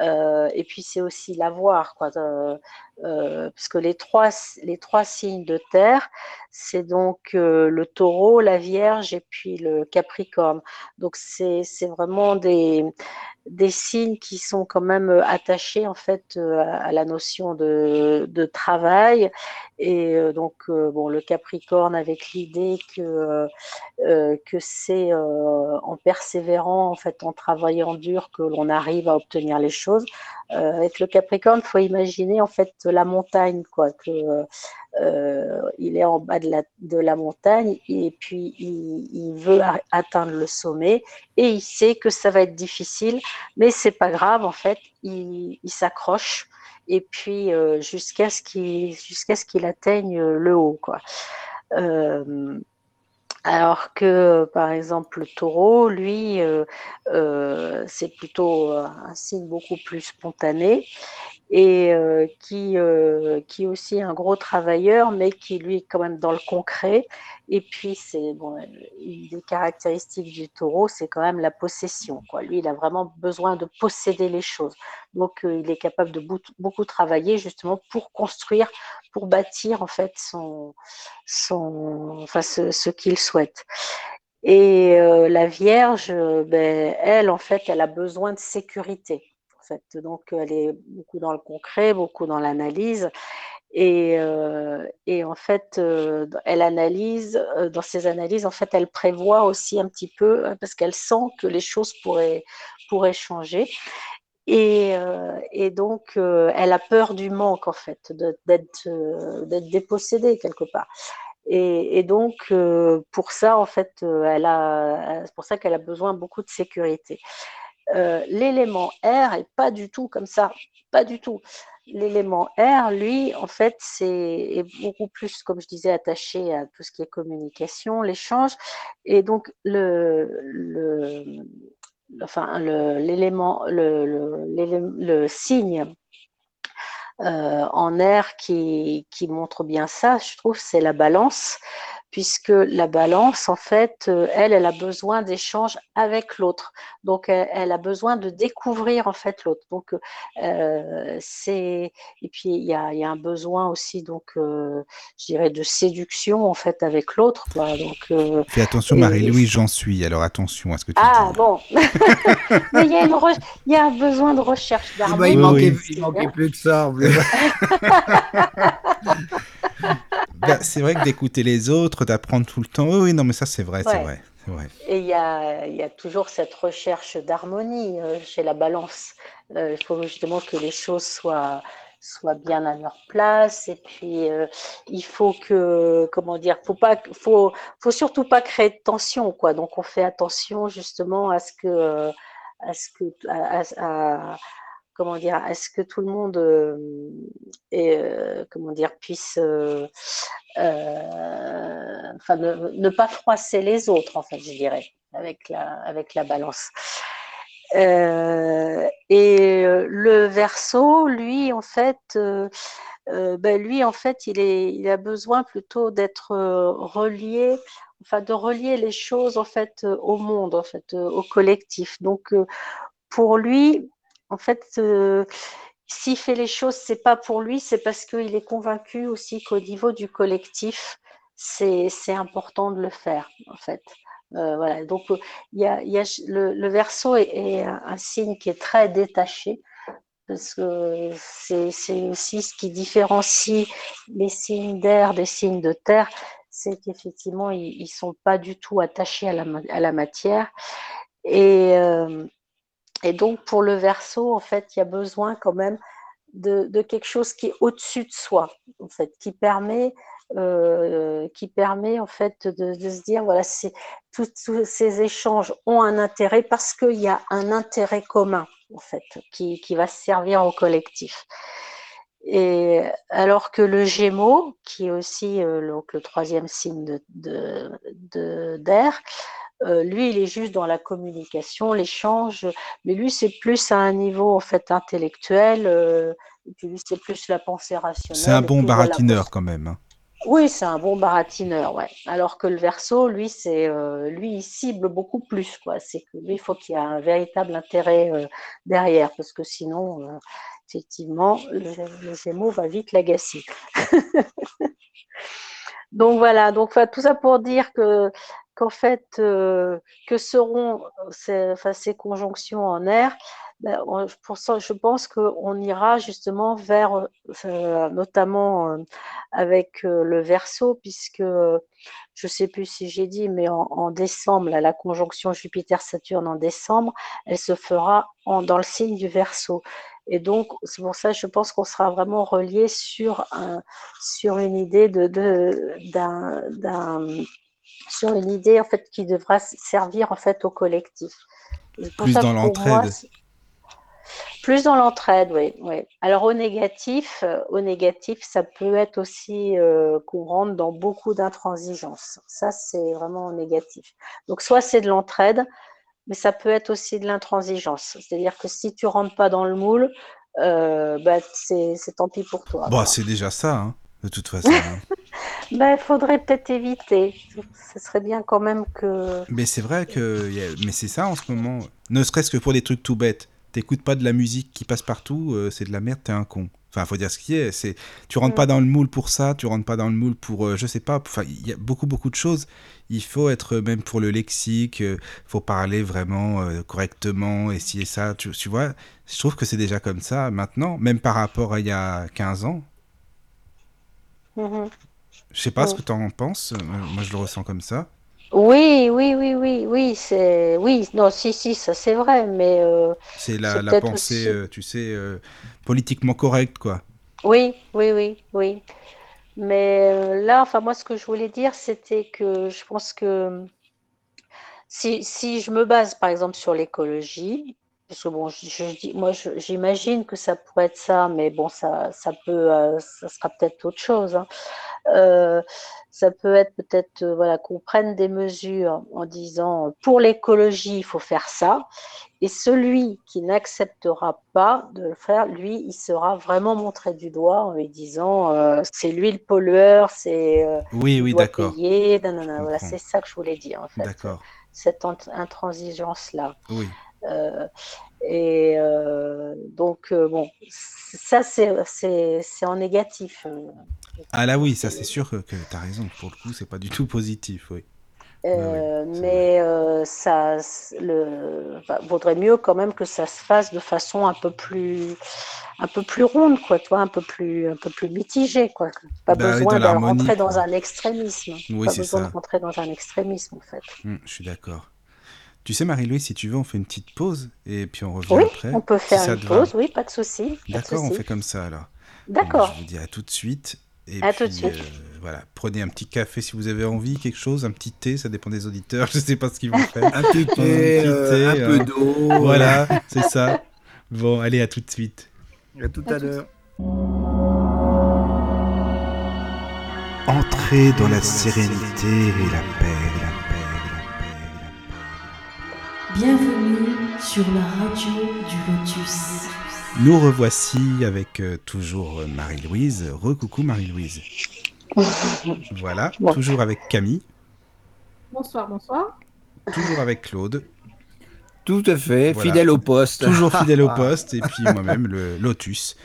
euh, et puis c'est aussi l'avoir, quoi. Euh, parce que les trois, les trois signes de terre, c'est donc le taureau, la vierge et puis le capricorne. Donc c'est vraiment des, des signes qui sont quand même attachés en fait euh, à la notion de, travail. Et euh, donc euh, bon, le capricorne avec l'idée que, euh, que c'est euh, en persévérant, en fait, en travaillant dur que l'on arrive à obtenir les choses. Euh, avec le Capricorne, il faut imaginer en fait la montagne, quoi, euh, il est en bas de la, de la montagne et puis il, veut atteindre le sommet et il sait que ça va être difficile, mais c'est pas grave en fait, il, il s'accroche et puis euh, jusqu'à ce qu'il jusqu'à ce qu'il atteigne le haut, quoi. Euh, alors que, par exemple, le taureau, lui, euh, euh, c'est plutôt un signe beaucoup plus spontané et euh, qui, euh, qui est aussi un gros travailleur, mais qui, lui, est quand même dans le concret. Et puis, c'est bon, une des caractéristiques du taureau, c'est quand même la possession. Lui, il a vraiment besoin de posséder les choses. Donc, euh, il est capable de beaucoup, travailler justement pour construire, pour bâtir en fait son, son, enfin, ce, qu'il souhaite. Et la Vierge, ben, elle, en fait, elle a besoin de sécurité. Donc, elle est beaucoup dans le concret, beaucoup dans l'analyse. Et, euh, en fait, euh, elle analyse, dans ses analyses, en fait, elle prévoit aussi un petit peu, hein, parce qu'elle sent que les choses pourraient, pourraient changer. Et, donc, elle a peur du manque, en fait, d'être dépossédée quelque part. Et, donc, euh, pour ça, en fait, euh, c'est pour ça qu'elle a besoin beaucoup de sécurité. Euh, l'élément R est pas du tout comme ça, pas du tout. L'élément R, lui, en fait, c'est est beaucoup plus, comme je disais, attaché à tout ce qui est communication, l'échange, et donc le, enfin l'élément, le, signe euh, en air qui, montre bien ça, je trouve, c'est la balance, puisque la balance, en fait, euh, elle, elle a besoin d'échanges avec l'autre. Donc, elle, a besoin de découvrir, en fait, l'autre. Donc, euh, c'est... Et puis, il y a, y a, un besoin aussi, donc, euh, je dirais, de séduction, en fait, avec l'autre. Donc, euh, Fais attention, Marie-Louise, j'en suis. Alors, attention à ce que tu ah, dis. bon. Mais il y, a une re... y a un besoin de recherche d'harmonie. Bah, il, manquait, oui. il manquait plus que ça. bah, c'est vrai que d'écouter les autres, d'apprendre tout le temps. Oui, non, mais ça, c'est vrai, ouais. c'est vrai. Ouais. Et il y a, y a, toujours cette recherche d'harmonie euh, chez la balance. Euh, il faut justement que les choses soient, soient bien à leur place. Et puis, euh, il faut que, comment dire, faut pas, faut, faut surtout pas créer de tension, quoi. Donc, on fait attention justement à ce que, à ce que, à, à, comment dire, est ce que tout le monde euh, euh, comment dire, puisse euh, enfin, ne, ne, pas froisser les autres, en fait, je dirais, avec la, avec la balance. et le verso, lui, en fait, ben, lui, en fait, il, est, il a besoin plutôt d'être relié enfin de relier les choses en fait au monde en fait au collectif donc pour lui en fait, euh, s'il fait les choses, c'est pas pour lui, c'est parce qu'il est convaincu aussi qu'au niveau du collectif, c'est important de le faire, en fait. Euh, voilà. Donc, y a, y a le, le, verso est, est, un signe qui est très détaché parce que c'est aussi ce qui différencie les signes d'air des signes de terre, c'est qu'effectivement, ils, ne sont pas du tout attachés à la, à la matière. Et, euh, et donc, pour le verso, en fait, il y a besoin quand même de, quelque chose qui est au-dessus de soi, en fait, qui permet, euh, qui permet en fait de, se dire, voilà, tous ces échanges ont un intérêt parce qu'il y a un intérêt commun, en fait, qui, qui va servir au collectif. Et alors que le Gémeaux, qui est aussi euh, donc le troisième signe de d'air, euh, lui, il est juste dans la communication, l'échange, mais lui, c'est plus à un niveau en fait intellectuel. Euh, et puis lui, c'est plus la pensée rationnelle. C'est un bon baratineur voilà. quand même. Hein. Oui, c'est un bon baratineur, ouais. Alors que le verso, lui, c'est euh, lui, il cible beaucoup plus, quoi. C'est que lui, il faut qu'il y ait un véritable intérêt euh, derrière, parce que sinon, euh, effectivement, le, le Gémeaux va vite l'agacer. donc voilà, donc tout ça pour dire que qu'en fait, euh, que seront ces, enfin, ces, conjonctions en air ben, Je pense qu'on ira justement vers, euh, notamment euh, avec le verso, puisque je ne sais plus si j'ai dit, mais en, décembre, la conjonction Jupiter-Saturne en décembre, elle se fera dans le signe du verso. Et donc, c'est pour ça, je pense qu'on sera vraiment relié sur, sur une idée de, d'un, sur une idée en fait qui devra servir en fait au collectif. Plus dans l'entraide. Plus dans l'entraide, oui, oui. Alors au négatif, euh, au négatif, ça peut être aussi euh, qu'on rentre dans beaucoup d'intransigeance. Ça, c'est vraiment négatif. Donc soit c'est de l'entraide, mais ça peut être aussi de l'intransigeance. C'est-à-dire que si tu rentres pas dans le moule, euh, bah, c'est tant pis pour toi. Bon, c'est déjà ça, hein, de toute façon. Hein. Il ben, faudrait peut-être éviter. Ce serait bien quand même que. Mais c'est vrai que. Mais c'est ça en ce moment. Ne serait-ce que pour des trucs tout bêtes. T'écoutes pas de la musique qui passe partout, euh, c'est de la merde, t'es un con. Enfin, faut dire ce qui est. C'est, tu rentres pas dans le moule pour ça, tu rentres pas dans le moule pour, euh, je sais pas. Enfin, il y a beaucoup, beaucoup de choses. Il faut être même pour le lexique, il faut parler vraiment correctement et si et ça. Tu, tu vois, je trouve que c'est déjà comme ça maintenant, même par rapport à il y a 15 ans. Mhm. Je sais pas ce que tu en penses. Moi, je le ressens comme ça. Oui, oui, oui, oui, oui, c'est oui, non, si, si, ça c'est vrai, mais euh, c'est la, pensée, aussi- euh, tu sais, euh, politiquement correcte, quoi. oui, oui, oui, oui. Mais euh, là, enfin moi, ce que je voulais dire, c'était que je pense que si, si je me base par exemple sur l'écologie, parce que bon, je, moi, j'imagine que ça pourrait être ça, mais bon, ça, ça peut, euh, ça sera peut-être autre chose. hein. Euh, ça peut être peut-être euh, voilà, qu'on prenne des mesures en disant pour l'écologie, il faut faire ça. Et celui qui n'acceptera pas de le faire, lui, il sera vraiment montré du doigt en lui disant c'est lui le pollueur, c'est Oui, oui, d'accord. voilà, c'est ça que je voulais dire en fait, D'accord. cette int- intransigeance-là. Oui. Euh, et euh, donc, euh, bon, ça, c'est en négatif. Ah là, oui, ça, c'est sûr que, que tu as raison. Pour le coup, c'est pas du tout positif, oui. Euh, mais euh, ça le, bah, vaudrait mieux quand même que ça se fasse de façon un peu plus un peu plus ronde quoi tu vois un peu plus un peu plus mitigée quoi pas Bah besoin de rentrer dans un extrémisme Oui, pas c'est besoin ça. de rentrer dans un extrémisme en fait Hum, je suis d'accord. Tu sais, Marie-Louise, si tu veux, on fait une petite pause et puis on revient oui après. on peut Si faire ça une va. pause oui pas de souci D'accord, on fait comme ça alors. D'accord je vous dis à tout de suite. Et À puis, tout de suite. euh, voilà, prenez un petit café si vous avez envie, quelque chose, un petit thé, ça dépend des auditeurs, je sais pas ce qu'ils vont faire. Un petit thé, petit euh, thé, un hein. peu d'eau. Voilà, c'est ça. Bon, allez, à tout de suite. À tout À l'heure. Entrez dans la sérénité et la paix, paix, la paix, la paix. Bienvenue sur la radio du Lotus. Nous revoici avec euh, toujours euh, Marie-Louise. Recoucou Marie-Louise. Voilà, Bon. toujours avec Camille, Bonsoir, bonsoir. toujours avec Claude, Tout à fait, Voilà. fidèle au poste. toujours fidèle au poste, et puis moi-même, le Lotus.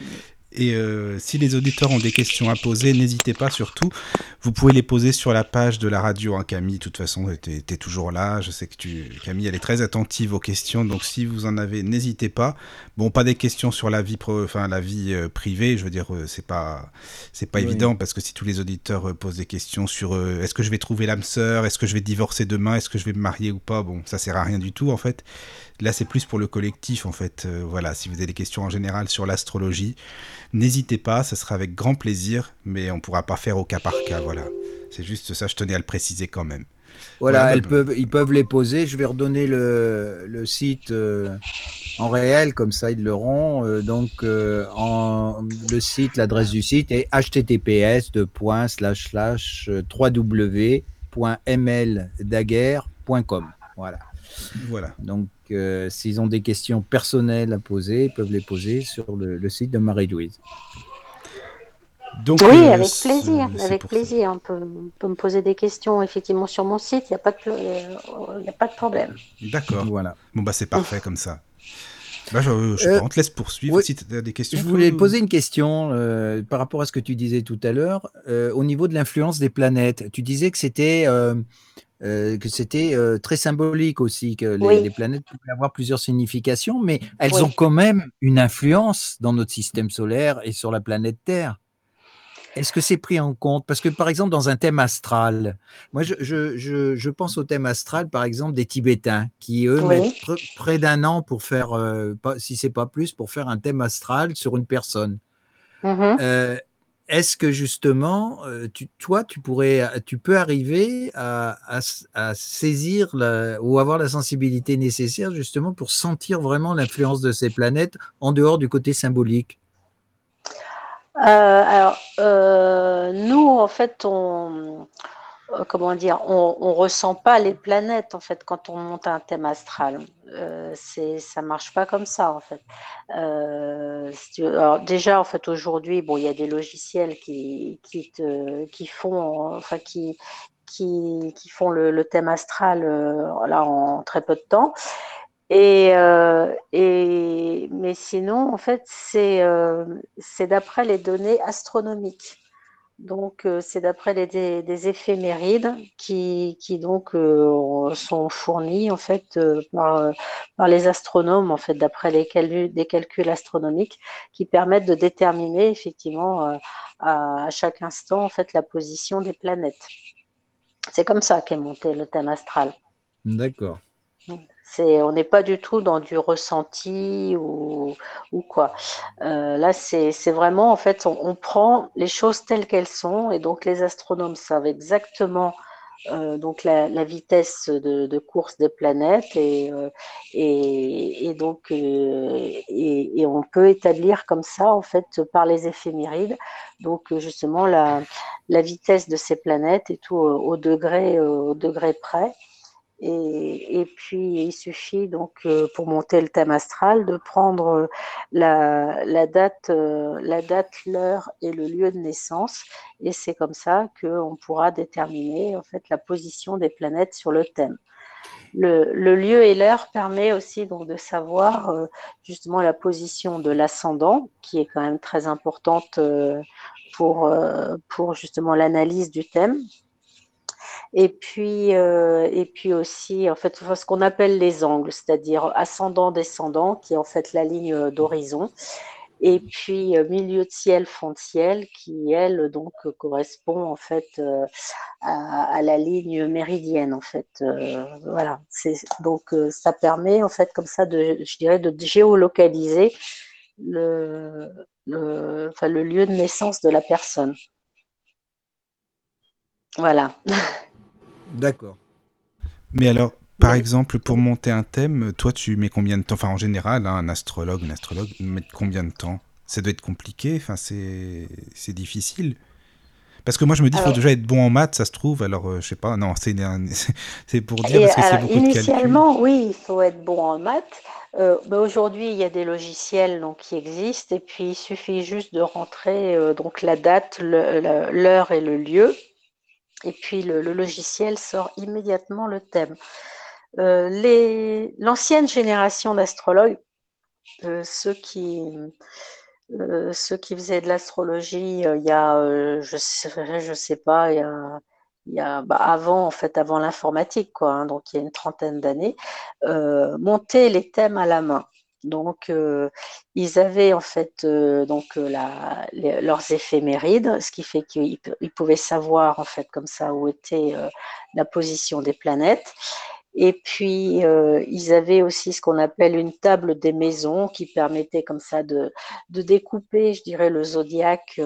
Et euh, si les auditeurs ont des questions à poser, n'hésitez pas surtout. Vous pouvez les poser sur la page de la radio. hein, Camille, de toute façon, tu es, toujours là. Je sais que tu, Camille, elle est très attentive aux questions. Donc si vous en avez, n'hésitez pas. Bon, pas des questions sur la vie, enfin la vie euh, privée. Je veux dire, euh, c'est pas, c'est pas Oui. évident parce que si tous les auditeurs euh, posent des questions sur est-ce que je vais trouver l'âme sœur, est-ce que je vais divorcer demain, est-ce que je vais me marier ou pas, bon, ça sert à rien du tout en fait. Là, c'est plus pour le collectif, en fait. Euh, voilà, si vous avez des questions en général sur l'astrologie, n'hésitez pas, ça sera avec grand plaisir, mais on pourra pas faire au cas par cas, voilà. C'est juste ça, je tenais à le préciser quand même. Voilà, Voilà, elles peuvent, ils peuvent les poser. Je vais redonner le, le site euh, en réel, comme ça ils l'auront. Euh, donc, euh, en, le site, l'adresse du site est https www.mldaguerre.com. Voilà. Voilà. Donc, euh, s'ils ont des questions personnelles à poser, ils peuvent les poser sur le, le site de Marie-Louise. Donc, oui euh, avec plaisir avec plaisir on peut, on peut me poser des questions effectivement sur mon site il n'y a pas de plo- euh, y a pas de problème D'accord. Voilà. Bon, bah, c'est parfait comme ça. Bah, je, je Euh, pas, on te laisse poursuivre oui. si tu as des questions. Je voulais poser une question euh, par rapport à ce que tu disais tout à l'heure euh, au niveau de l'influence des planètes. Tu disais que c'était euh, que c'était euh, très symbolique aussi que les, Oui. les planètes pouvaient avoir plusieurs significations, mais elles Oui. ont quand même une influence dans notre système solaire et sur la planète Terre. Est-ce que c'est pris en compte? Parce que par exemple dans un thème astral, moi je, je, je, je pense au thème astral par exemple des Tibétains qui eux Oui. mettent pr- près d'un an pour faire, euh, pas, si c'est pas plus, pour faire un thème astral sur une personne. Mhm. Euh, Est-ce que justement, euh, toi, tu pourrais, tu peux arriver à, saisir ou avoir la sensibilité nécessaire justement pour sentir vraiment l'influence de ces planètes en dehors du côté symbolique? Euh, alors, euh, nous, en fait, on, euh, comment dire, on, on ressent pas les planètes en fait quand on monte un thème astral. Euh, c'est, ça marche pas comme ça en fait. Euh, déjà, en fait, aujourd'hui, bon, il y a des logiciels qui, qui te, qui font, enfin, qui, qui, qui font le, thème astral euh, en très peu de temps. Et, euh, et, mais sinon, en fait, c'est euh, c'est d'après les données astronomiques. Donc, euh, c'est d'après les, des, des, éphémérides qui, qui donc euh, sont fournis en fait euh, par, par, les astronomes, en fait, d'après les calculs, des calculs astronomiques qui permettent de déterminer effectivement à, à, chaque instant en fait la position des planètes. C'est comme ça qu'est monté le thème astral. D'accord. On n'est pas du tout dans du ressenti ou, ou quoi. Euh, là, c'est, c'est vraiment, en fait, on, prend les choses telles qu'elles sont et donc les astronomes savent exactement euh, donc la, vitesse de, course des planètes et, euh, et, donc et, on peut établir comme ça, en fait, par les éphémérides, donc justement la, la vitesse de ces planètes et tout au degré, au degré près. Et, puis, il suffit donc euh, pour monter le thème astral de prendre la, la date, euh, date, l'heure et le lieu de naissance. Et c'est comme ça qu'on pourra déterminer en fait la position des planètes sur le thème. Le, le lieu et l'heure permet aussi donc de savoir euh, justement la position de l'ascendant, qui est quand même très importante pour, pour justement l'analyse du thème et puis, euh, et puis aussi, en fait, ce qu'on appelle les angles, c'est-à-dire ascendant-descendant, qui est en fait la ligne d'horizon. Et puis, euh, milieu de ciel, fond de ciel, qui, elle, donc, correspond, en fait, euh, à, la ligne méridienne, en fait. Euh, voilà. Donc, euh, ça permet, en fait, comme ça, de, je dirais, de géolocaliser le, enfin, le lieu de naissance de la personne. Voilà. D'accord. Mais alors, par exemple, pour monter un thème, toi, tu mets combien de temps Enfin, en général, hein, un astrologue, une astrologue, met combien de temps? Ça doit être compliqué, enfin, c'est difficile. Parce que moi, je me dis, il faut déjà être bon en maths, ça se trouve. Alors, euh, je sais pas, non, c'est pour dire, Et parce que c'est beaucoup Initialement, oui, il faut être bon en maths. Euh, bah Aujourd'hui, il y a des logiciels donc, qui existent, et puis il suffit juste de rentrer euh, donc la date, l'heure et le lieu. Et puis le, logiciel sort immédiatement le thème. Euh, L'ancienne génération d'astrologues, euh, ceux qui euh, ceux qui faisaient de l'astrologie il y a, je sais, sais pas, il y a, il y a bah avant en fait, avant l'informatique hein, donc il y a une trentaine d'années, montaient les thèmes à la main. Donc, euh, ils avaient en fait euh, donc les, leurs éphémérides, ce qui fait qu'ils ils pouvaient savoir en fait comme ça où était euh, la position des planètes. Et puis, ils avaient aussi ce qu'on appelle une table des maisons qui permettait comme ça de, de découper, je dirais, le zodiaque.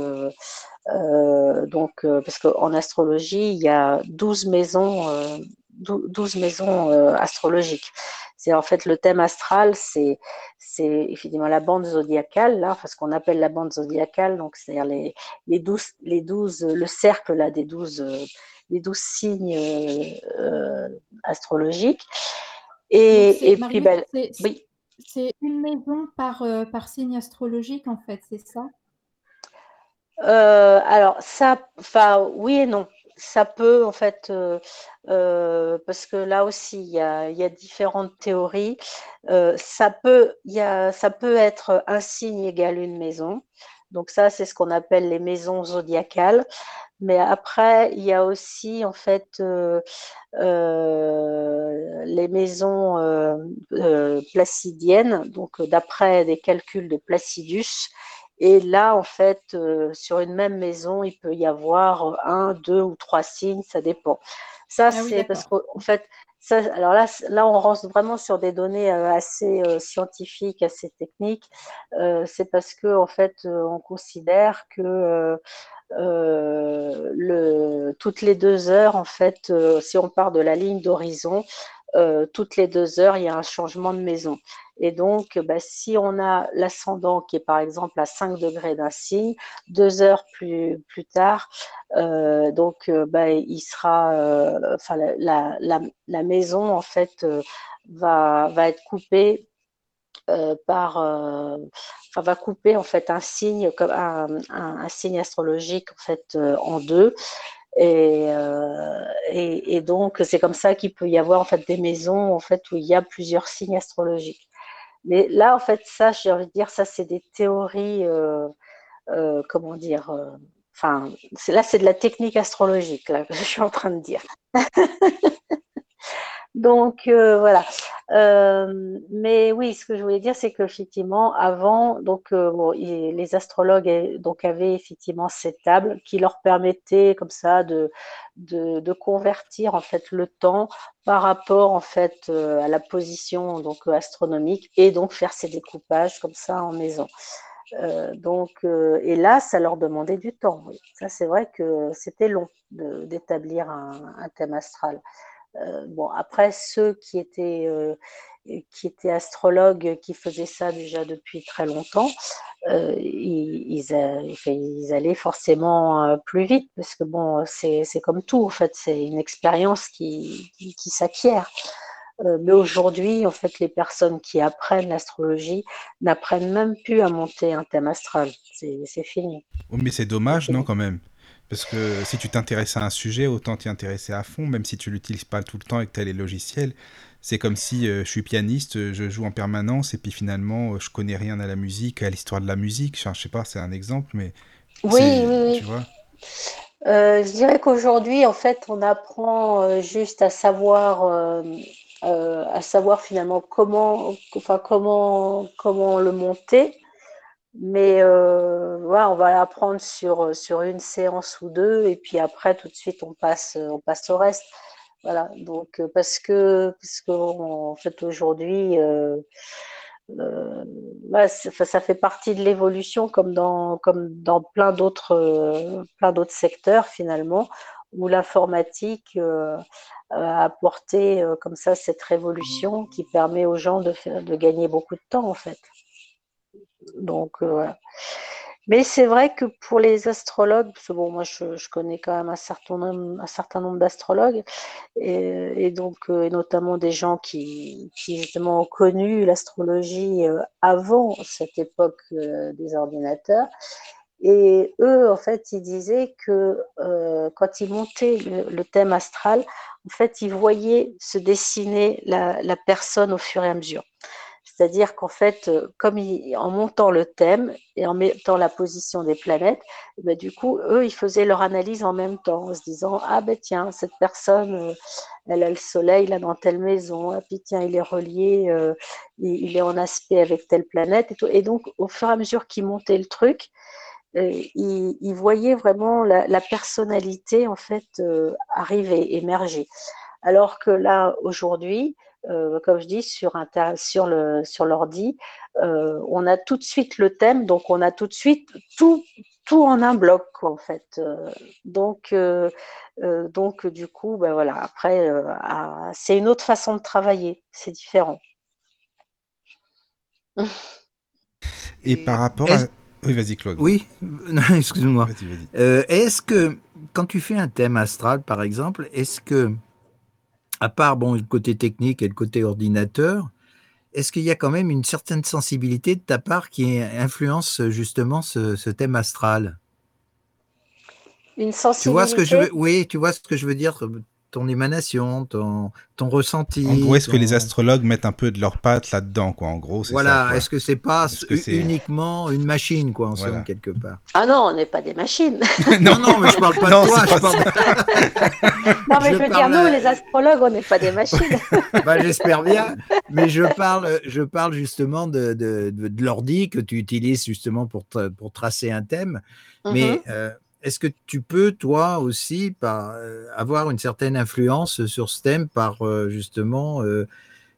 donc, parce qu'en astrologie, il y a 12 maisons, 12 maisons astrologiques. C'est en fait le thème astral, c'est effectivement la bande zodiacale là, enfin, ce qu'on appelle la bande zodiacale, donc c'est-à-dire les les douze les douze le cercle là des douze les douze signes euh, astrologiques. Et, et puis ben, oui. C'est une maison par euh, par signe astrologique en fait, c'est ça? Euh, alors ça, enfin oui et non ça peut en fait, euh, euh, parce que là aussi il y a, différentes théories. Euh, ça peut, y a, ça peut être un signe égal une maison. Donc ça, c'est ce qu'on appelle les maisons zodiacales. Mais après, il y a aussi en fait les maisons placidiennes. Donc d'après des calculs de Placidus, et là, en fait, euh, sur une même maison, il peut y avoir un, deux ou trois signes, ça dépend. Ça, ah c'est parce qu'en fait, ça, alors là, là, on rentre vraiment sur des données euh, assez euh, scientifiques, assez techniques. Euh, c'est parce que, en fait, on considère que le, toutes les deux heures, en fait, si on part de la ligne d'horizon, toutes les deux heures, il y a un changement de maison. Et donc, bah, si on a l'ascendant qui est par exemple à 5 degrés d'un signe, deux heures plus, plus tard, euh, donc euh, bah, il sera, euh, la, la, la, maison en fait euh, va, va être coupée euh, par, va couper en fait un signe un, un signe astrologique en fait en deux Et, euh, et, et, donc, c'est comme ça qu'il peut y avoir en fait des maisons en fait où il y a plusieurs signes astrologiques. Mais là, en fait, ça, j'ai envie de dire, ça, c'est des théories, euh, euh, comment dire, enfin, là, c'est de la technique astrologique là, que je suis en train de dire. Donc euh, voilà. Euh, mais oui, ce que je voulais dire, c'est qu'effectivement, avant, donc euh, les astrologues avaient effectivement cette table qui leur permettait comme ça de, de, convertir en fait le temps par rapport en fait à la position donc astronomique et donc faire ces découpages comme ça en maison. Donc, et là, ça leur demandait du temps. Ça, c'est vrai que c'était long d'établir un, thème astral. Euh, bon, après, ceux qui étaient, euh, qui étaient astrologues, qui faisaient ça déjà depuis très longtemps, euh, ils, ils, ils, allaient forcément plus vite, parce que bon, c'est comme tout, en fait, c'est une expérience qui, qui, qui s'acquiert. mais aujourd'hui, en fait, les personnes qui apprennent l'astrologie n'apprennent même plus à monter un thème astral. C'est fini. Oh, mais c'est dommage, non, quand même? Parce que si tu t'intéresses à un sujet, autant t'y intéresser à fond, même si tu l'utilises pas tout le temps et que tu as les logiciels. C'est comme si euh, je suis pianiste, je joue en permanence et puis finalement euh, je connais rien à la musique, à l'histoire de la musique. Enfin, je sais pas, c'est un exemple, mais. Oui, oui, oui. Tu vois euh, je dirais qu'aujourd'hui, en fait, on apprend euh, juste à savoir, euh, à savoir finalement comment, enfin comment, comment le monter. Mais euh, voilà, on va l'apprendre sur, sur une séance ou deux, et puis après, tout de suite, on passe, on passe au reste. Voilà, donc parce que, parce que en fait, aujourd'hui, euh, euh, ouais, ça fait partie de l'évolution, comme dans, comme dans plein d'autres euh, secteurs, finalement, où l'informatique euh, a apporté comme ça cette révolution qui permet aux gens de, faire, de gagner beaucoup de temps, en fait. Donc euh. Mais c'est vrai que pour les astrologues, parce que bon, moi je, connais quand même un certain nombre, d'astrologues, et, donc euh, notamment des gens qui, ont connu l'astrologie euh, avant cette époque des ordinateurs. Et eux, en fait, ils disaient que quand ils montaient le, thème astral, en fait, ils voyaient se dessiner la personne au fur et à mesure. C'est-à-dire qu'en fait, euh, comme en montant le thème et en mettant la position des planètes, ben, du coup, eux, ils faisaient leur analyse en même temps, en se disant Ah ben tiens, cette personne, euh, elle a le soleil là dans telle maison, et puis tiens, il est relié, euh, il, est en aspect avec telle planète et donc, au fur et à mesure qu'ils montaient le truc, ils, voyaient vraiment la, personnalité en fait arriver, émerger. Alors que là, aujourd'hui, euh, comme je dis, sur, sur, le, sur l'ordi, euh, on a tout de suite le thème, donc on a tout de suite tout, tout en un bloc, quoi, en fait. Euh, donc, euh, euh, donc, du coup, ben voilà, après, à, c'est une autre façon de travailler, c'est différent. Et par rapport à... Oui, vas-y, Claude. Oui, excuse-moi. Vas-y, vas-y. est-ce que, quand tu fais un thème astral, par exemple, est-ce que à part bon, le côté technique et le côté ordinateur, est-ce qu'il y a quand même une certaine sensibilité de ta part qui influence justement ce, ce thème astral? Une sensibilité. Tu vois ce que je veux Oui, tu vois ce que je veux dire ton émanation, ton, ton ressenti. En gros, est-ce ton... que les astrologues mettent un peu de leur patte là-dedans, quoi? En gros, c'est voilà. Est-ce que c'est pas -ce uniquement une machine, quoi, en voilà. somme, quelque part? Ah non, on n'est pas des machines. non, non, mais je parle pas non, de toi. Je parle... non, mais je, je veux dire, nous, les astrologues, on n'est pas des machines. bah, J'espère bien, mais je parle, je parle justement de, de, de, de l'ordi que tu utilises justement pour, tra pour tracer un thème. Mm -hmm. Mais euh, est-ce que tu peux, toi aussi, euh, avoir une certaine influence sur ce thème par euh, justement, euh,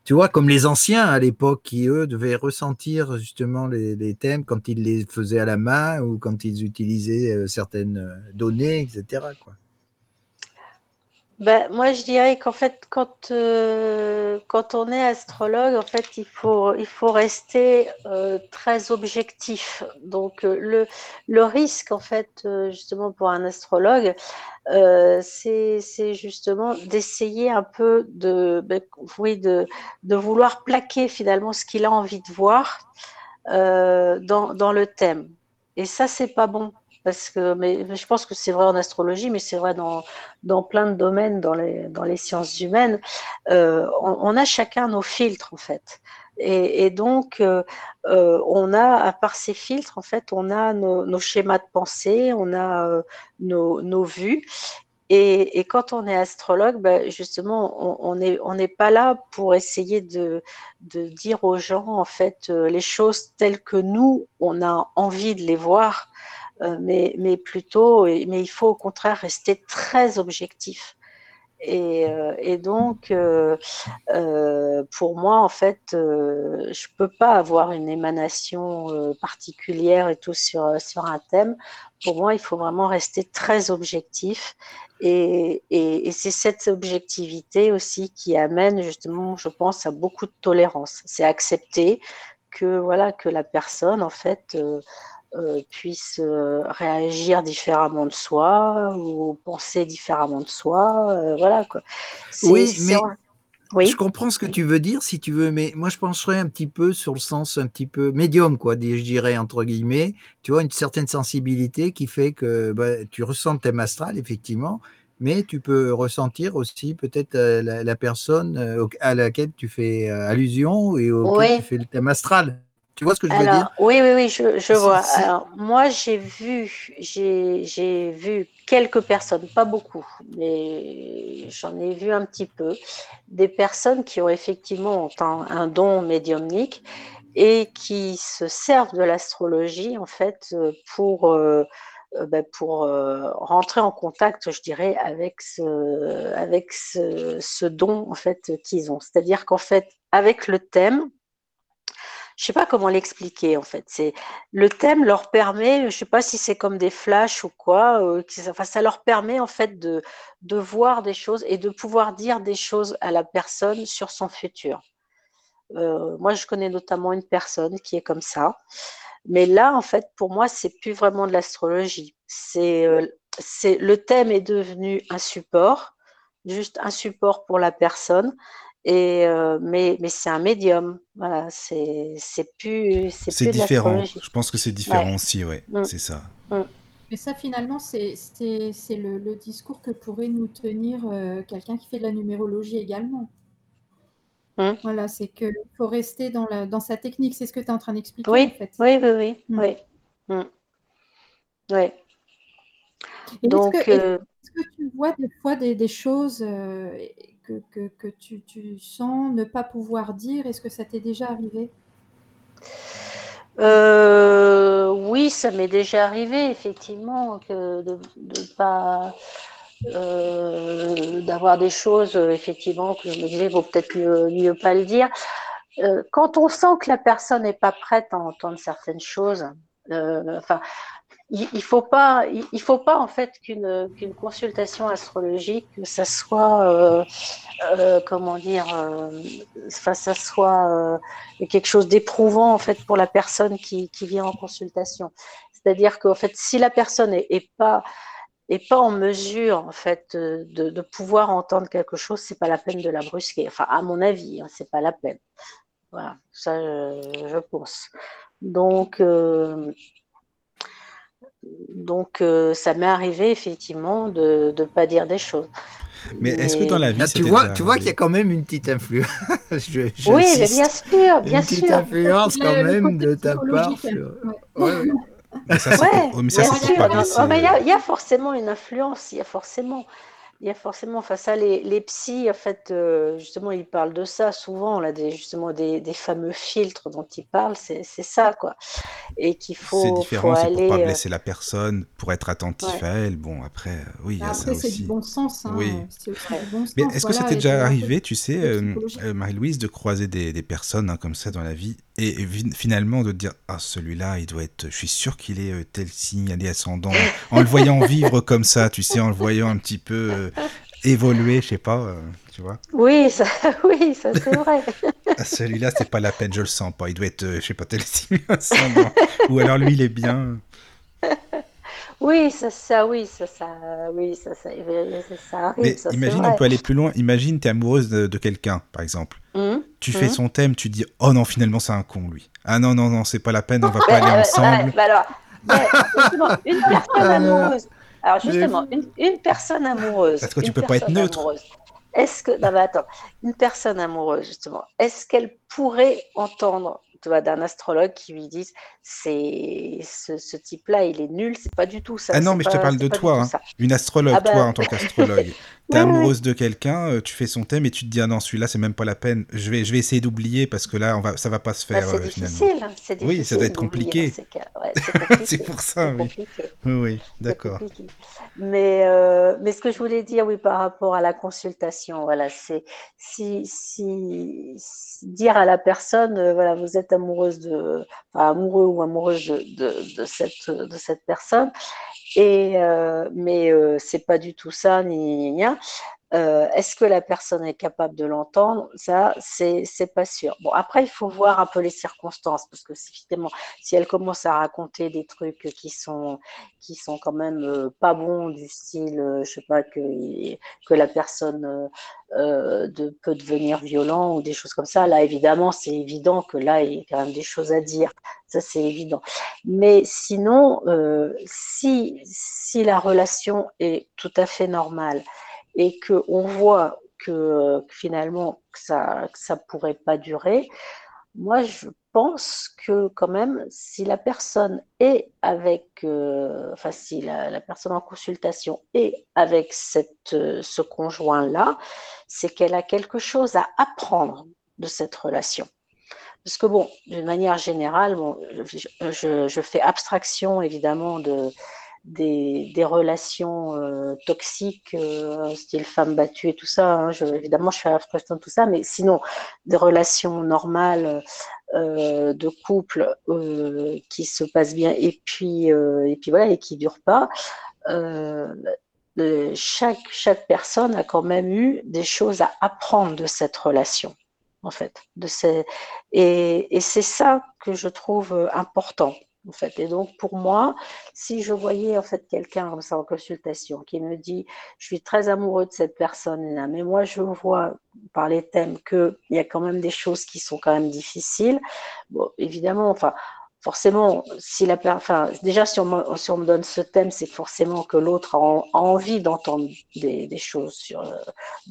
tu vois, comme les anciens à l'époque qui, eux, devaient ressentir justement les, thèmes quand ils les faisaient à la main ou quand ils utilisaient certaines données, etc. Ben, moi, je dirais qu'en fait, quand, euh, quand on est astrologue, en fait, il faut, il faut rester euh, très objectif. Donc, euh, le, le risque, en fait, justement, pour un astrologue, c'est justement d'essayer un peu de, ben, oui, de, de vouloir plaquer finalement ce qu'il a envie de voir dans, dans le thème. Et ça, c'est pas bon parce que mais, je pense que c'est vrai en astrologie, mais c'est vrai dans, plein de domaines, dans les, sciences humaines. Euh, on, a chacun nos filtres en fait. Et, donc, euh, euh, on a, à part ces filtres, en fait, on a nos, schémas de pensée, on a nos, vues. Et, quand on est astrologue, ben justement, on n'est on n'est pas là pour essayer de, de, dire aux gens, en fait, les choses telles que nous, on a envie de les voir. Euh, mais, plutôt, mais il faut au contraire rester très objectif. Et, euh, donc, euh, pour moi, en fait, je peux pas avoir une émanation particulière et tout sur, un thème. Pour moi, il faut vraiment rester très objectif. Et, c'est cette objectivité aussi qui amène justement, je pense, à beaucoup de tolérance. C'est accepter que voilà que la personne, en fait, puisse euh, réagir différemment de soi ou penser différemment de soi. Euh, voilà quoi. Oui, mais oui. je comprends ce que tu veux dire si tu veux, mais moi je penserais un petit peu sur le sens un petit peu médium, quoi, je dirais entre guillemets. Tu vois, une certaine sensibilité qui fait que bah, tu ressens le thème astral, effectivement, mais tu peux ressentir aussi peut-être la, personne à laquelle tu fais allusion et auquel tu fais le thème astral. Tu vois ce que je veux dire? Oui, oui, oui, je, vois. Alors, moi, j'ai vu, j'ai vu quelques personnes, pas beaucoup, mais j'en ai vu un petit peu, des personnes qui ont effectivement un, don médiumnique et qui se servent de l'astrologie, en fait, pour. Euh, euh, ben, pour euh, rentrer en contact, je dirais, avec ce, avec ce, ce don en fait qu'ils ont. C'est-à-dire qu'en fait, avec le thème, je sais pas comment l'expliquer en fait. C'est le thème leur permet, je sais pas si c'est comme des flashs ou quoi, euh, enfin ça leur permet en fait de de voir des choses et de pouvoir dire des choses à la personne sur son futur. Euh, moi, je connais notamment une personne qui est comme ça. Mais là, en fait, pour moi, c'est plus vraiment de l'astrologie. C'est, euh, c'est le thème est devenu un support, juste un support pour la personne. Et euh, mais, mais c'est un médium. Voilà, c'est plus. C'est différent. Je pense que c'est différent aussi, ouais. Mm. C'est ça. Mm. Mais ça, finalement, c'est le, le, discours que pourrait nous tenir euh, quelqu'un qui fait de la numérologie également. Mm. Voilà, c'est qu'il faut rester dans, la, dans sa technique. C'est ce que tu es en train d'expliquer. Oui, en fait. oui, oui, oui. oui. oui. Donc, est-ce que, euh, que, tu vois des fois des, des choses que, tu, sens ne pas pouvoir dire Est-ce que ça t'est déjà arrivé? Euh, Oui, ça m'est déjà arrivé, effectivement, que de pas. Euh, d'avoir des choses effectivement que je me disais vaut peut-être mieux, pas le dire euh, quand on sent que la personne n'est pas prête à entendre certaines choses enfin il, faut pas, il, faut pas en fait qu'une qu'une consultation astrologique, que ça soit, euh, euh, comment dire, euh, enfin, ça soit quelque chose d'éprouvant en fait pour la personne qui, qui vient en consultation. C'est-à-dire qu'en fait, si la personne est, pas est pas en mesure en fait de, pouvoir entendre quelque chose, c'est pas la peine de la brusquer. Enfin, à mon avis, hein, c'est pas la peine. Voilà, ça je, je pense. Donc donc, euh, ça m'est arrivé effectivement de ne pas dire des choses. Mais, est-ce que dans la vie, tu vois, tu vois qu'il y a quand même une petite influence. oui, mais bien sûr, bien une sûr. Une petite influence quand même de ta part. Oui, Mais ça, mais ça, il y, a forcément une influence, il y a forcément. Il y a forcément, enfin ça, les, les psys, en fait, euh, justement, ils parlent de ça souvent, là, des, justement, des, des fameux filtres dont ils parlent, c'est ça, quoi. Et qu'il faut. C'est différent, c'est pour pas euh, blesser la personne, pour être attentif à elle. Bon, après, euh, oui, il y a ça aussi. c'est du bon sens. Hein. Oui. Bon Mais est-ce que ça t'est déjà arrivé, tu sais, Marie-Louise, de croiser des, des personnes hein, comme ça dans la vie et, finalement de dire, ah, celui-là, il doit être, je suis sûr qu'il est tel signe, il est ascendant, en le voyant vivre comme ça, tu sais, en le voyant un petit peu évoluer, je sais pas, euh, tu vois. Oui, ça, oui, ça c'est vrai. Ah, celui-là, c'est pas la peine, je le sens pas. Il doit être, euh, je sais pas, tel Ou alors lui, il est bien. Oui, ça, ça, oui, ça, ça, oui, ça, ça, ça arrive. Mais imagine, on peut aller plus loin. Imagine, tu es amoureuse de, quelqu'un, par exemple. Hum, tu fais hum. son thème, tu dis, oh non, finalement, c'est un con, lui. Ah non, non, non, c'est pas la peine, on va pas aller ensemble. alors, une personne amoureuse. Alors justement, une, personne amoureuse. Parce que tu peux pas être neutre. Est-ce que, non mais attends, une personne amoureuse justement, est-ce qu'elle pourrait entendre d'un astrologue qui lui disent c'est ce, type-là, il est nul, c'est pas du tout ça. Ah non, mais je te parle de toi, hein. une astrologue, ah toi bah. en tant qu'astrologue. T'es amoureuse de quelqu'un, euh, tu fais son thème et tu te dis ah non celui-là c'est même pas la peine. Je vais je vais essayer d'oublier parce que là on va ça va pas se faire bah, euh, difficile, hein, Oui, ça doit être compliqué. c'est pour ça. Oui. oui, oui, d'accord. Mais euh, mais ce que je voulais dire oui par rapport à la consultation, voilà, c'est si, si, dire à la personne voilà vous êtes amoureuse de amoureux ou amoureuse de, de, cette de cette personne et, euh, mais euh, c'est pas du tout ça, ni, ni, euh, Est-ce que la personne est capable de l'entendre? Ça, c'est pas sûr. Bon, après, il faut voir un peu les circonstances, parce que finalement, si elle commence à raconter des trucs qui sont qui sont quand même pas bons, du style, je sais pas que que la personne de, peut devenir violent ou des choses comme ça, là, évidemment, c'est évident que là, il y a quand même des choses à dire. Ça, c'est évident. Mais sinon, euh, si, si la relation est tout à fait normale et qu'on voit que, finalement ça que ça pourrait pas durer, moi je pense que quand même si la personne est avec, euh, enfin si la, personne en consultation est avec cette, ce conjoint là, c'est qu'elle a quelque chose à apprendre de cette relation. Parce que bon, d'une manière générale, je, fais abstraction évidemment de, des, relations euh, toxiques, euh, style femme battue et tout ça. Hein. Évidemment, je fais abstraction de tout ça, mais sinon, des relations normales euh, de couple qui se passent bien et puis, et puis voilà, et qui durent pas. chaque, chaque personne a quand même eu des choses à apprendre de cette relation en fait. De ces... et, et c'est ça que je trouve important. Et donc, pour moi, si je voyais en fait quelqu'un comme ça en consultation qui me dit je suis très amoureux de cette personne-là, mais moi je vois par les thèmes qu'il y a quand même des choses qui sont quand même difficiles, bon, évidemment, enfin, forcément, si la, enfin, déjà, si on, me, si on me donne ce thème, c'est forcément que l'autre a, envie d'entendre des, des, choses. Sur, euh,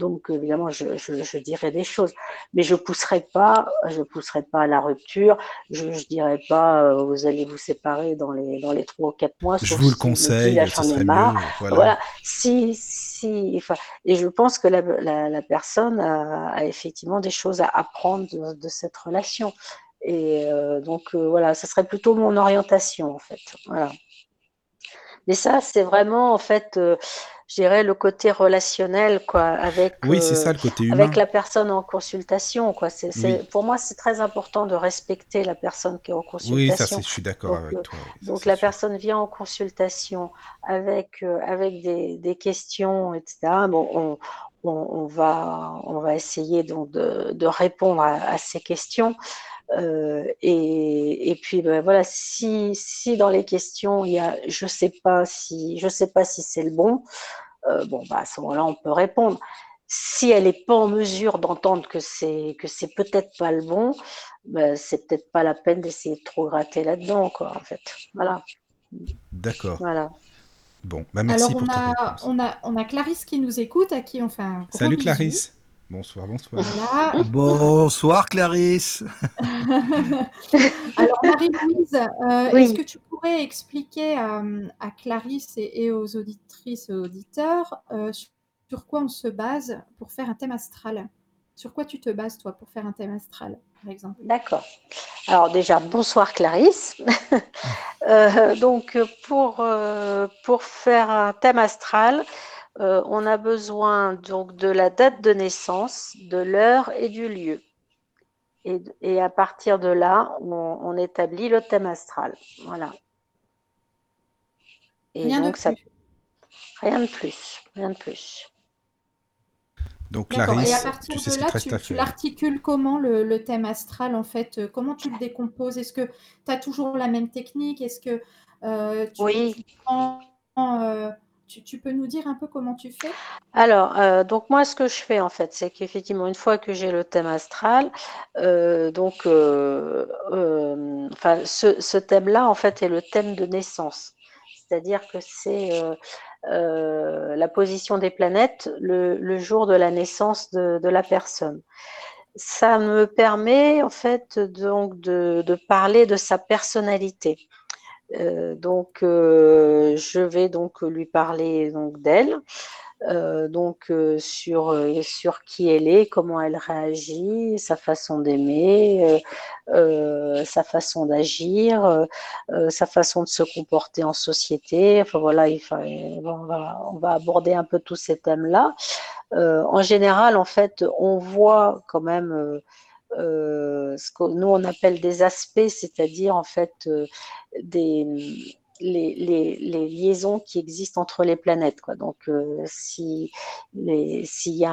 donc, évidemment, je, je, je, dirais des choses, mais je pousserai pas, je pousserai pas à la rupture. Je, je dirais pas, euh, vous allez vous séparer dans les dans les trois ou quatre mois. Je vous le conseille, j'en ai marre. voilà. voilà. Si, si, enfin, et je pense que la, la, la personne a, a, effectivement des choses à apprendre de, de cette relation. Et euh, donc euh, voilà, ça serait plutôt mon orientation en fait. Voilà. Mais ça, c'est vraiment en fait, euh, je dirais le côté relationnel quoi, avec. Oui, c'est ça le côté humain. Avec la personne en consultation quoi. C'est, oui. Pour moi, c'est très important de respecter la personne qui est en consultation. Oui, ça, je suis d'accord avec toi. Oui, donc la sûr. personne vient en consultation avec avec des, des questions, etc. Bon, on, on, on, va on va essayer donc de, de répondre à, à ces questions. Euh, et, et, puis ben, voilà, si, si dans les questions il y a, je sais pas si, je sais pas si c'est le bon, euh, bon bah à ce moment-là on peut répondre. Si elle n'est pas en mesure d'entendre que c'est que c'est peut-être pas le bon, ben, c'est peut-être pas la peine d'essayer de trop gratter là-dedans quoi en fait. Voilà. D'accord. Voilà. Bon, bah merci Alors on pour a, on a on a Clarisse qui nous écoute à qui on fait un gros Salut bisou. Clarisse. Bonsoir, bonsoir. Voilà. Bonsoir Clarisse. Alors Marie-Louise, euh, Oui. est-ce que tu pourrais expliquer à, à Clarisse et, et aux auditrices et auditeurs euh, sur, sur quoi on se base pour faire un thème astral? Sur quoi tu te bases toi pour faire un thème astral, par exemple? D'accord. Alors déjà, bonsoir Clarisse. Euh, donc pour, euh, pour faire un thème astral, euh, on a besoin donc de la date de naissance, de l'heure et du lieu. Et, et, à partir de là, on, on, établit le thème astral. Voilà. Et rien donc, de ça, rien de plus, rien de plus. Donc Clarisse, et à partir tu sais de là, tu, l'articules comment le, le, thème astral en fait euh, Comment tu le décomposes? Est-ce que tu as toujours la même technique? Est-ce que euh, tu, oui. tu prends euh, tu, peux nous dire un peu comment tu fais? Alors, euh, donc moi, ce que je fais en fait, c'est qu'effectivement, une fois que j'ai le thème astral, euh, donc, euh, enfin, ce, thème-là, en fait, est le thème de naissance. C'est-à-dire que c'est la position des planètes le, jour de la naissance de, la personne. Ça me permet, en fait, donc de, de parler de sa personnalité. Euh, donc, euh, je vais donc lui parler donc d'elle. Euh, donc sur sur qui elle est, comment elle réagit, sa façon d'aimer, sa façon d'agir, sa façon de se comporter en société. Enfin voilà, il on, va, on va aborder un peu tous ces thèmes-là. en général, en fait, on voit quand même ce que nous on appelle des aspects, c'est-à-dire en fait des, les, liaisons qui existent entre les planètes. Quoi. Donc, euh, si s'il y,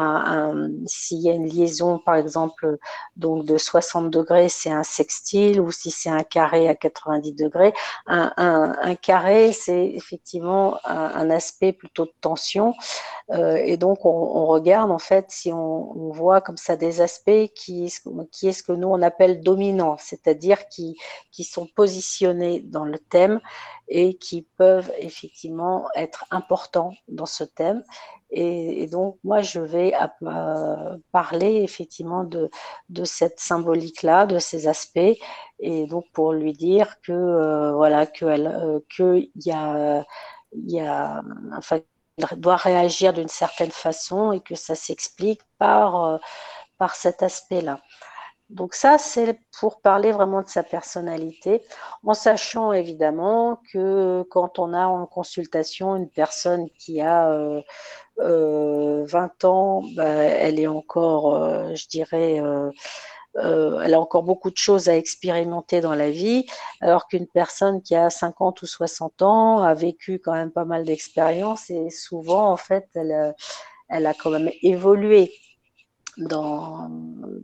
s'il y a une liaison, par exemple, donc de 60 degrés, c'est un sextile, ou si c'est un carré à 90 degrés, un, carré, c'est effectivement un, aspect plutôt de tension. Euh, et donc, on, regarde, en fait, si on, on, voit comme ça des aspects qui, qui est ce que nous, on appelle dominants, c'est-à-dire qui, qui sont positionnés dans le thème et qui peuvent effectivement être importants dans ce thème. Et, donc, moi, je vais euh, parler effectivement de, cette symbolique-là, de ces aspects, et donc pour lui dire que euh, voilà, que euh, il doit réagir d'une certaine façon et que ça s'explique par par cet aspect-là. Donc ça, c'est pour parler vraiment de sa personnalité, en sachant évidemment que quand on a en consultation une personne qui a 20 euh, euh, ans, bah, elle est encore, euh, je dirais, elle a encore beaucoup de choses à expérimenter dans la vie, alors qu'une personne qui a 50 ou 60 ans a vécu quand même pas mal d'expériences et souvent, en fait, elle, elle a quand même évolué dans,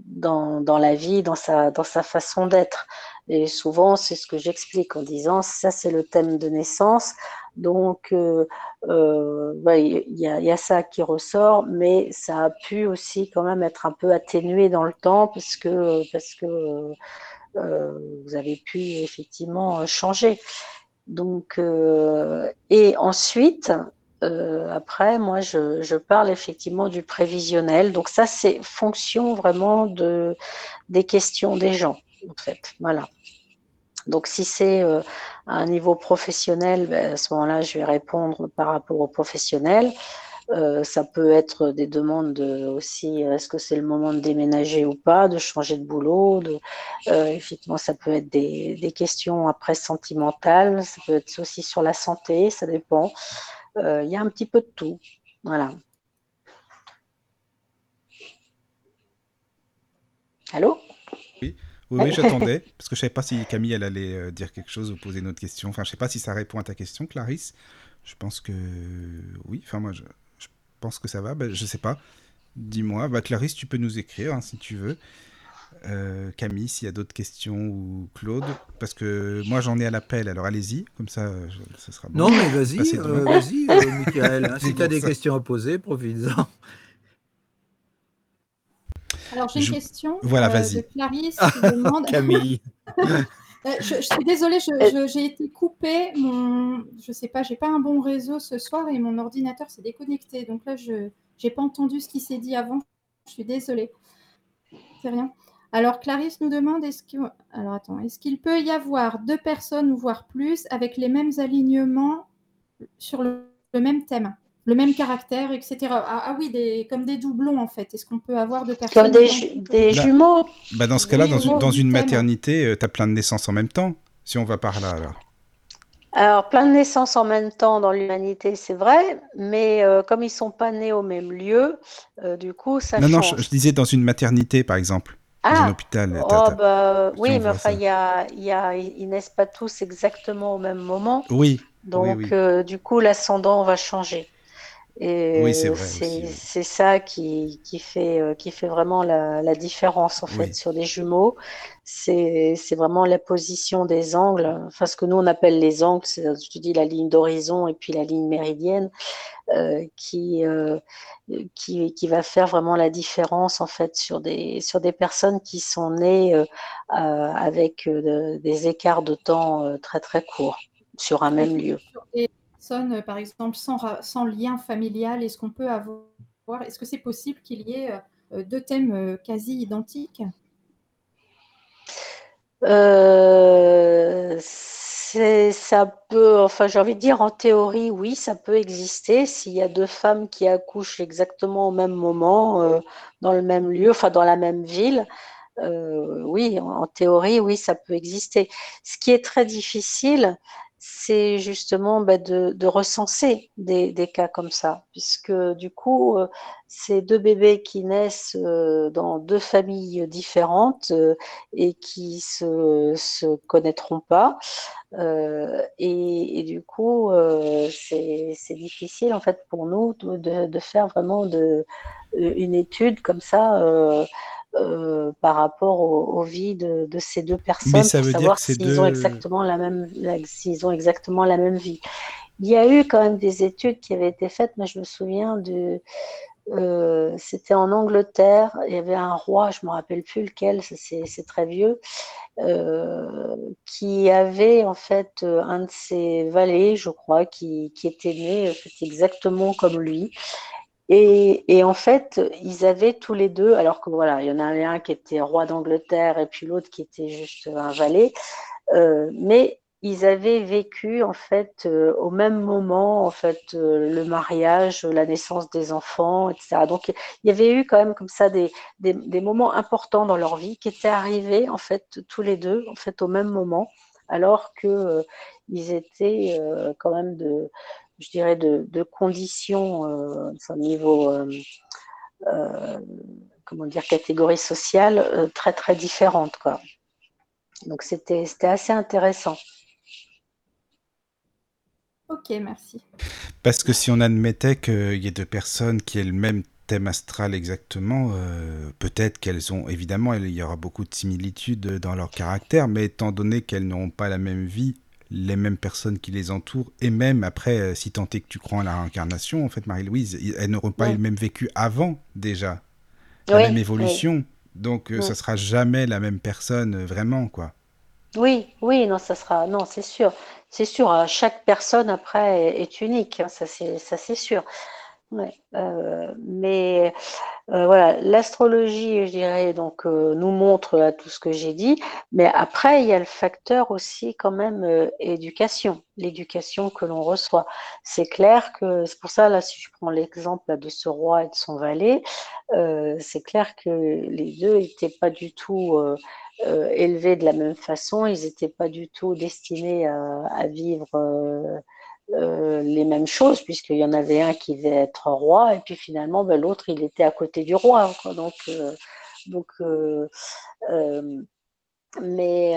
dans, dans, la vie, dans sa, dans sa façon d'être. Et souvent, c'est ce que j'explique en disant, ça c'est le thème de naissance. Donc, euh, euh, il y, a, y, a, ça qui ressort, mais ça a pu aussi quand même être un peu atténué dans le temps parce que, parce que euh, vous avez pu effectivement changer. Donc, euh, et ensuite, euh, après, moi, je, parle effectivement du prévisionnel. Donc ça, c'est fonction vraiment de, des questions des gens, en fait. Voilà. Donc si c'est euh, à un niveau professionnel, ben, à ce moment-là, je vais répondre par rapport au professionnel. Euh, ça peut être des demandes de, aussi, est-ce que c'est le moment de déménager ou pas, de changer de boulot. Euh, effectivement, ça peut être des, questions après sentimentales, ça peut être aussi sur la santé, ça dépend. Euh, il y a un petit peu de tout. Voilà. Allô? Oui, oui, j'attendais, parce que je ne savais pas si Camille elle allait euh, dire quelque chose ou poser une autre question. Enfin, je ne sais pas si ça répond à ta question, Clarisse. Je pense que oui. Enfin, moi, je, pense que ça va. Ben, je ne sais pas. Dis-moi. Bah, Clarisse, tu peux nous écrire hein, si tu veux. Euh, Camille, s'il y a d'autres questions ou Claude, parce que moi j'en ai à l'appel, alors allez-y, comme ça ce sera bon. Non, mais vas-y, euh, vas-y, euh, Michael, hein, si tu as des questions à poser, profite-en. Alors j'ai une question voilà, vas-y. de Clarisse qui demande. Camille. je, suis désolée, j'ai été coupée. Mon, je sais pas, j'ai pas un bon réseau ce soir et mon ordinateur s'est déconnecté. Donc là, je n'ai pas entendu ce qui s'est dit avant. Je suis désolée. C'est rien. Alors Clarisse nous demande est-ce qu'il alors attends, est-ce qu'il peut y avoir deux personnes voire plus avec les mêmes alignements sur le, même thème, le même caractère, etc. Ah, ah, oui, des, comme des doublons en fait. Est-ce qu'on peut avoir deux personnes Comme des, des bah, jumeaux bah Dans ce cas-là, dans, une, dans une maternité, euh, tu as plein de naissances en même temps, si on va par là alors. Alors, plein de naissances en même temps dans l'humanité, c'est vrai, mais euh, comme ils sont pas nés au même lieu, euh, du coup, ça non, change. Non, je, je, disais dans une maternité, par exemple dans un ah! hôpital. Oh, bah, oui, mais enfin, y a, y a, ils naissent pas tous exactement au même moment. Oui. Donc, euh, du coup, l'ascendant va changer. Et c'est ça qui, qui, fait, euh, qui fait vraiment la, la différence en fait sur des jumeaux. C'est vraiment la position des angles, enfin ce que nous on appelle les angles, c'est je dis la ligne d'horizon et puis la ligne méridienne, euh, qui, euh, qui, qui, va faire vraiment la différence en fait sur des, sur des personnes qui sont nées euh, avec des écarts de temps très très courts sur un même lieu. Personnes, par exemple, sans, lien familial, est-ce qu'on peut avoir, est-ce que c'est possible qu'il y ait deux thèmes quasi identiques? Euh, ça peut, enfin, j'ai envie de dire, en théorie, oui, ça peut exister. S'il y a deux femmes qui accouchent exactement au même moment, euh, dans le même lieu, enfin, dans la même ville, euh, oui, en, théorie, oui, ça peut exister. Ce qui est très difficile, c'est justement bah, de, recenser des, cas comme ça, puisque du coup, euh, ces deux bébés qui naissent euh, dans deux familles différentes euh, et qui se, se connaîtront pas, et, du coup, c'est difficile en fait pour nous de, faire vraiment une étude comme ça euh, par rapport aux, vies de, ces deux personnes Mais ça veut savoir s'ils ont exactement la même s'ils ont exactement la même vie. Il y a eu quand même des études qui avaient été faites, mais je me souviens de euh, c'était en Angleterre, il y avait un roi, je me rappelle plus lequel, c'est très vieux, euh, qui avait en fait un de ses valets, je crois, qui, qui était né exactement comme lui. Et, en fait, ils avaient tous les deux, alors que voilà, il y en avait un qui était roi d'Angleterre et puis l'autre qui était juste un valet, euh, mais ils avaient vécu en fait euh, au même moment en fait euh, le mariage, la naissance des enfants, etc. Donc il y avait eu quand même comme ça des, des, des moments importants dans leur vie qui étaient arrivés en fait tous les deux en fait au même moment, alors que ils étaient quand même de je dirais, de, conditions euh, au niveau, euh, euh, comment dire, catégorie sociale très très différentes. Quoi. Donc c'était assez intéressant. Ok, merci. Parce que si on admettait qu'il y ait deux personnes qui aient le même thème astral exactement, peut-être qu'elles ont, évidemment, il y aura beaucoup de similitudes dans leur caractère, mais étant donné qu'elles n'auront pas la même vie, les mêmes personnes qui les entourent, et même après, euh, si tant est que tu crois en la réincarnation, en fait, Marie-Louise, elles n'auront pas eu le même vécu avant déjà, la même évolution. Donc, euh, ça sera jamais la même personne, euh, vraiment, quoi. Oui, oui, non, ça sera, non, c'est sûr, c'est sûr. Chaque personne après est, unique, hein, ça c'est, ça c'est sûr. Ouais, euh, mais euh, voilà, l'astrologie, je dirais, donc euh, nous montre tout ce que j'ai dit, mais après il y a le facteur aussi quand même éducation, l'éducation que l'on reçoit. C'est clair que c'est pour ça là, si je prends l'exemple de ce roi et de son valet, c'est clair que les deux n'étaient pas du tout élevés de la même façon, ils n'étaient pas du tout destinés à vivre euh, les mêmes choses, puisqu'il y en avait un qui devait être roi, et puis finalement, ben, l'autre, il était à côté du roi. Donc, euh, donc euh, mais,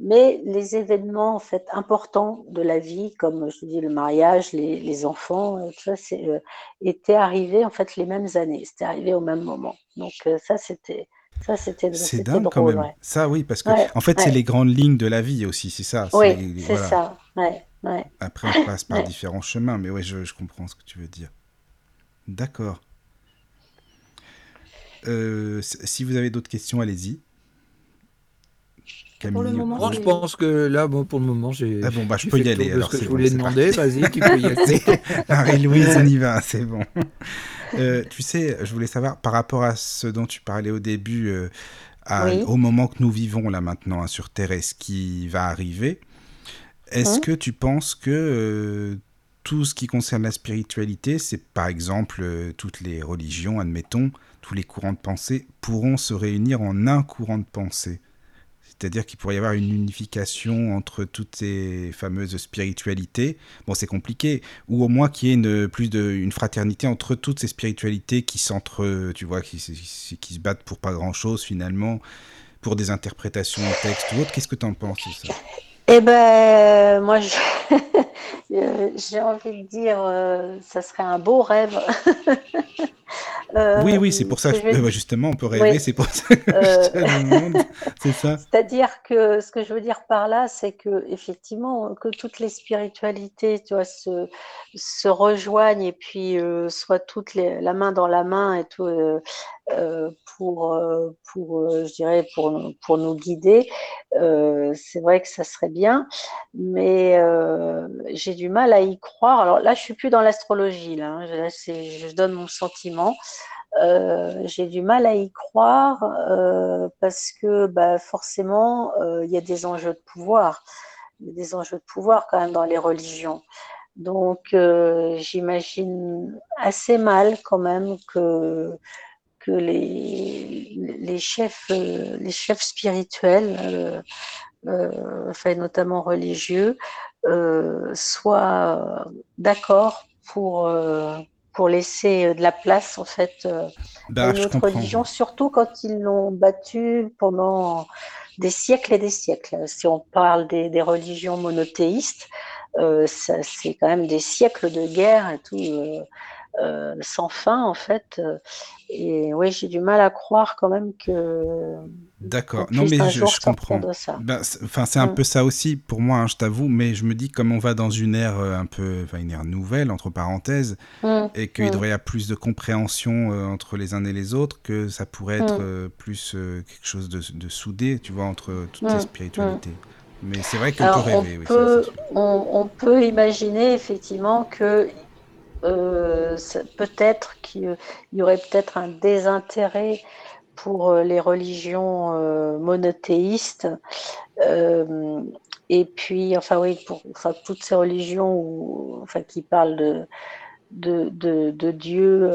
mais les événements en fait importants de la vie, comme je dis le mariage, les, les enfants, ça, étaient arrivés en fait les mêmes années. C'était arrivé au même moment. Donc ça, c'était ça, c'était C'est dingue quand même. Ça, oui, parce que en fait, c'est les grandes lignes de la vie aussi, c'est ça. Oui, c'est ça. Ouais. Après, on passe par différents chemins, mais oui, je, comprends ce que tu veux dire. D'accord. Euh, si vous avez d'autres questions, allez-y. Pour le moment, je pense que là, bon, pour le moment, j'ai. Ah bon, bah, je peux y aller. Alors, ce que je voulais demander, vas-y, tu peux y aller. Marie-Louise, on y va, c'est bon. Euh, tu sais, je voulais savoir, par rapport à ce dont tu parlais au début, euh, au moment que nous vivons là maintenant hein, sur Terre et ce qui va arriver, est-ce hein que tu penses que euh, tout ce qui concerne la spiritualité, c'est par exemple euh, toutes les religions, admettons, tous les courants de pensée, pourront se réunir en un courant de pensée? C'est-à-dire qu'il pourrait y avoir une unification entre toutes ces fameuses spiritualités. Bon, c'est compliqué. Ou au moins qu'il y ait une, plus de, une fraternité entre toutes ces spiritualités qui s'entre, tu vois, qui, qui, se battent pour pas grand-chose finalement, pour des interprétations de texte ou autre. Qu'est-ce que tu en penses de ça? Eh ben, moi, j'ai envie de dire, euh, ça serait un beau rêve. Euh, oui, oui, c'est pour ça, que justement, on peut rêver, c'est pour ça que je c'est ça. C'est-à-dire que ce que je veux dire par là, c'est que effectivement, que toutes les spiritualités, tu vois, se, se rejoignent et puis euh, soient toutes les, la main dans la main et tout, euh, pour, pour je dirais, pour, pour nous guider. c'est vrai que ça serait bien, mais j'ai du mal à y croire. Alors là, je suis plus dans l'astrologie, là, hein. je donne mon sentiment. Euh, j'ai du mal à y croire euh, parce que bah, forcément, euh, il y a des enjeux de pouvoir. Il y a des enjeux de pouvoir quand même dans les religions. Donc, j'imagine assez mal quand même que, que les, les, chefs, les chefs spirituels, enfin, notamment religieux, soient d'accord pour pour laisser euh, de la place en fait euh, bah, à notre religion, surtout quand ils l'ont battue pendant des siècles et des siècles. Si on parle des, religions monothéistes, euh, c'est quand même des siècles de guerre et tout. Euh, sans fin en fait. Euh, et oui, j'ai du mal à croire quand même que. D'accord. Non, mais je, comprends. Ben, enfin, c'est un mm. peu ça aussi pour moi, hein, je t'avoue. Mais je me dis comme on va dans une ère euh, un peu, enfin une ère nouvelle entre parenthèses, mm. et qu'il mm. devrait y avoir plus de compréhension entre les uns et les autres, que ça pourrait être plus quelque chose de, soudé, tu vois, entre toutes ces spiritualités. Mais c'est vrai peut rêver. On, peut, on, peut imaginer effectivement que euh, peut-être qu'il y aurait peut-être un désintérêt pour euh, les religions euh, monothéistes. et puis, enfin oui, pour toutes ces religions où, enfin, qui parlent de, de, de, Dieu,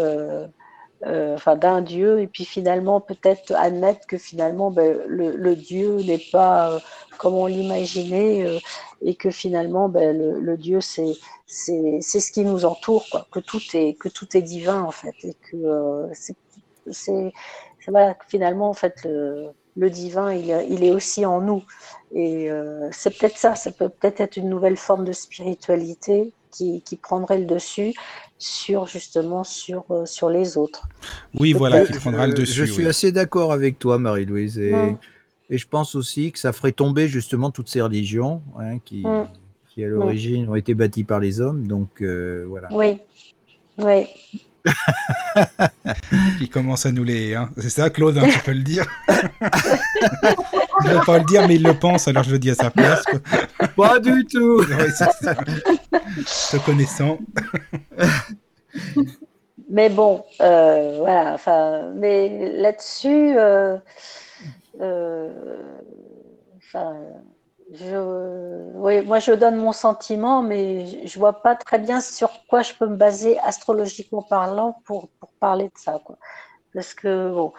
enfin d'un Dieu, et puis finalement peut-être admettre que finalement ben, le, Dieu n'est pas comme on l'imaginait et que finalement ben, le Dieu c'est c'est ce qui nous entoure, quoi, que tout est que tout est divin en fait, et que euh, c'est voilà, finalement en fait le, le divin il, il, est aussi en nous, et euh, c'est peut-être ça, ça peut peut-être être une nouvelle forme de spiritualité qui, qui prendrait le dessus sur justement sur euh, sur les autres. Oui, voilà, qui prendra le dessus. Je suis assez d'accord avec toi, Marie-Louise, et, et, je pense aussi que ça ferait tomber justement toutes ces religions hein, qui à l'origine ont été bâtis par les hommes. Donc euh, voilà. Oui. Oui. il commence à nous les. Hein. C'est ça, Claude, hein, tu peux le dire. je ne pas le dire, mais il le pense, alors je le dis à sa place. Pas du tout. Te connaissant. mais bon, euh, voilà. Enfin, mais là-dessus, euh, enfin je, oui, moi je donne mon sentiment, mais je vois pas très bien sur quoi je peux me baser astrologiquement parlant pour, parler de ça. Parce que, bon,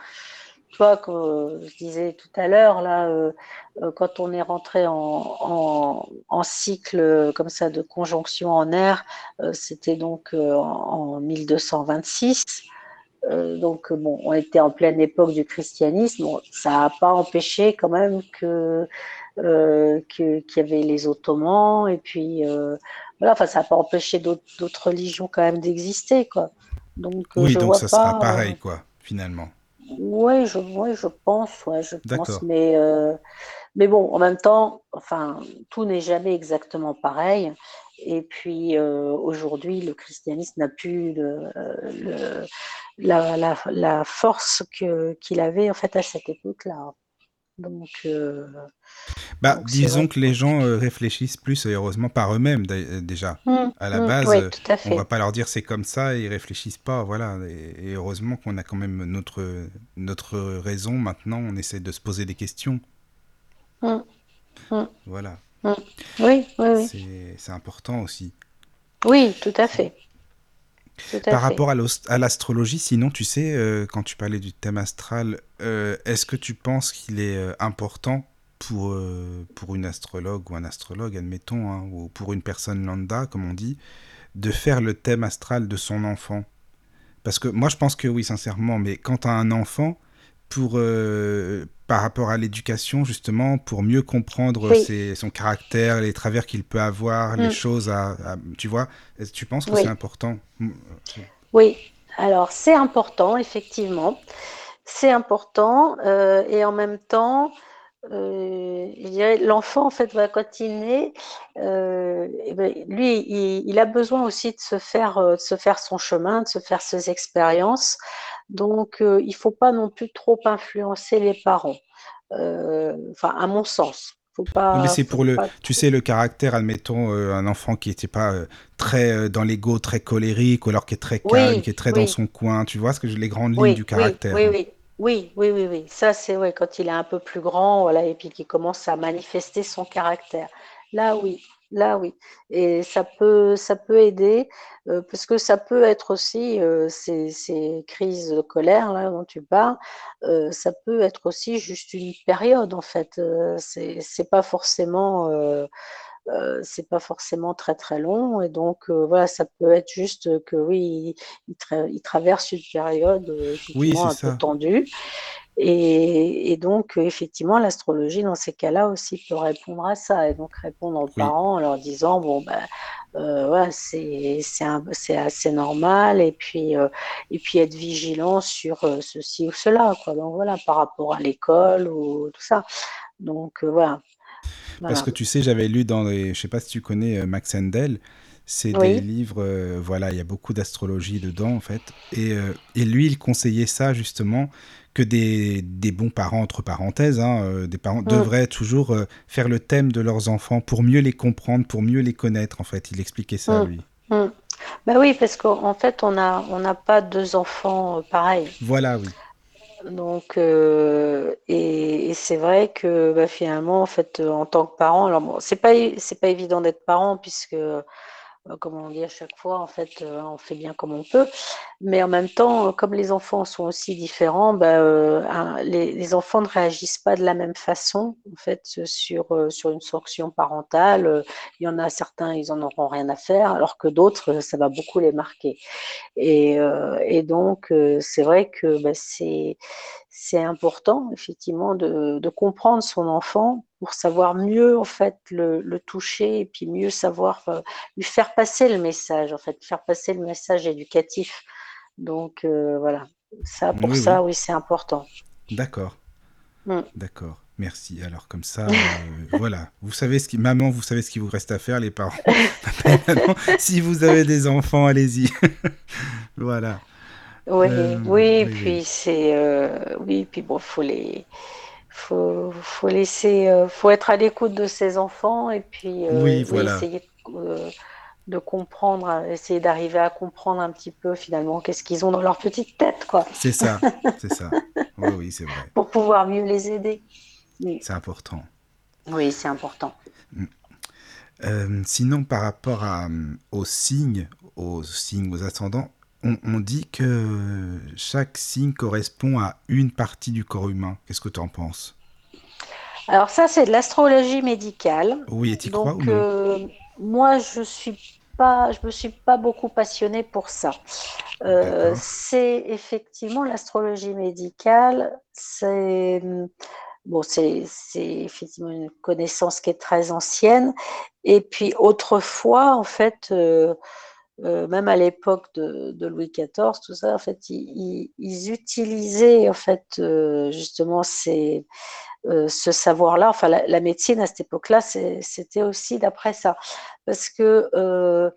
tu vois, que je disais tout à l'heure, là, euh, euh, quand on est rentré en, cycle comme ça de conjonction en air, euh, c'était donc en 1226. Donc, bon, on était en pleine époque du christianisme. Bon, ça n'a pas empêché quand même que euh, qu'il y avait les Ottomans, et puis euh, voilà, enfin, ça n'a pas empêché d'autres religions quand même d'exister, quoi. Donc, euh, oui, donc ça sera pareil, quoi, finalement. Oui, je, je pense, ouais, je pense, mais, mais bon, en même temps, enfin, tout n'est jamais exactement pareil. Et puis aujourd'hui, le christianisme n'a plus le, la, la, la, force qu'il avait en fait à cette époque-là. Donc, euh, bah, disons que les gens euh, réfléchissent plus, heureusement, par eux-mêmes euh, déjà. Mmh, à la mmh, base, on va pas leur dire c'est comme ça, et ils réfléchissent pas, voilà. Et, heureusement qu'on a quand même notre, notre raison maintenant, on essaie de se poser des questions. Mmh, voilà. Oui, oui, oui. C'est important aussi. Oui, tout à fait. Par rapport à l'astrologie, sinon, tu sais, euh, quand tu parlais du thème astral, euh, est-ce que tu penses qu'il est euh, important pour, pour une astrologue ou un astrologue, admettons, hein, ou pour une personne lambda, comme on dit, de faire le thème astral de son enfant? Parce que moi, je pense que oui, sincèrement, mais quand tu as un enfant, pour par rapport à l'éducation, justement, pour mieux comprendre son caractère, les travers qu'il peut avoir, les mm. choses à, Tu vois, tu penses que c'est important? Oui, alors c'est important, effectivement. C'est important euh, et en même temps, euh, l'enfant, en fait, quand il naît, euh, eh ben, lui, il, a besoin aussi de se, faire, de se faire son chemin, de se faire ses expériences. Donc, il ne faut pas non plus trop influencer les parents. Enfin, à mon sens. mais c'est pour le, tu sais, le caractère, admettons, un enfant qui n'était pas très dans l'ego, très colérique, ou alors qui est très calme, qui est très dans son coin, tu vois ce que je, les grandes lignes du caractère. Oui, oui, oui, oui, oui, oui. Ça, c'est ouais, quand il est un peu plus grand, voilà, et puis qu'il commence à manifester son caractère. Là, oui, là, oui. Et ça peut, ça peut aider, euh, parce que ça peut être aussi euh, ces, ces crises de colère là dont tu parles, euh, ça peut être aussi juste une période en fait. c'est, pas forcément euh, c'est pas forcément très très long et donc euh, voilà ça peut être juste que oui il, traverse une période euh, un peu tendue et, donc effectivement l'astrologie dans ces cas-là aussi peut répondre à ça et donc répondre aux parents en leur disant bon ben ouais, c'est c'est assez normal et puis et puis être vigilant sur ceci ou cela quoi. Donc voilà par rapport à l'école ou tout ça. Donc voilà parce que tu sais, j'avais lu dans les... Je sais pas si tu connais euh, Max Endel. C'est des livres, euh, voilà, il y a beaucoup d'astrologie dedans, en fait. Et, euh, et, lui, il conseillait ça, justement, que des, des bons parents, entre parenthèses, hein, des parents, devraient toujours faire le thème de leurs enfants pour mieux les comprendre, pour mieux les connaître, en fait. Il expliquait ça, lui. Bah oui, parce qu'en fait, on n'a on n'a pas deux enfants pareils. Voilà, oui. Donc, euh, et, c'est vrai que bah, finalement, en fait, en tant que parent, alors bon, c'est pas c'est pas évident d'être parent puisque comme on dit à chaque fois, en fait, euh, on fait bien comme on peut. Mais en même temps, comme les enfants sont aussi différents, bah, euh, les, enfants ne réagissent pas de la même façon, en fait, sur, sur une sanction parentale. Il y en a certains, ils en auront rien à faire, alors que d'autres, ça va beaucoup les marquer. Et, et donc, c'est vrai que bah, c'est c'est important effectivement de, comprendre son enfant pour savoir mieux en fait le, toucher et puis mieux savoir euh, lui faire passer le message en fait faire passer le message éducatif donc euh, voilà ça pour ça oui, c'est important d'accord mm. d'accord Merci. Alors comme ça, euh, voilà. Vous savez ce qui, maman, vous savez ce qu'il vous reste à faire, les parents. si vous avez des enfants, allez-y. voilà. Oui, euh, oui, puis c'est euh, oui, puis bon, faut les faut, faut laisser euh, faut être à l'écoute de ses enfants et puis essayer de, comprendre, essayer d'arriver à comprendre un petit peu finalement qu'est-ce qu'ils ont dans leur petite tête quoi. C'est ça, c'est ça. Oui, oui, c'est vrai. Pour pouvoir mieux les aider. C'est important. Oui, c'est important. Mm. sinon, par rapport à, aux signes, aux signes, aux ascendants, on, dit que chaque signe correspond à une partie du corps humain. Qu'est-ce que tu en penses? Alors ça, c'est de l'astrologie médicale. Oui, et tu crois ou non? euh, Moi, je suis pas, je me suis pas beaucoup passionnée pour ça. Euh, c'est effectivement l'astrologie médicale. C'est bon, c'est effectivement une connaissance qui est très ancienne. Et puis autrefois, en fait. Euh, euh, même à l'époque de, Louis XIV, tout ça, en fait, ils, utilisaient en fait euh, justement euh, ce savoir-là. Enfin, la, médecine à cette époque-là, c'était aussi d'après ça, parce que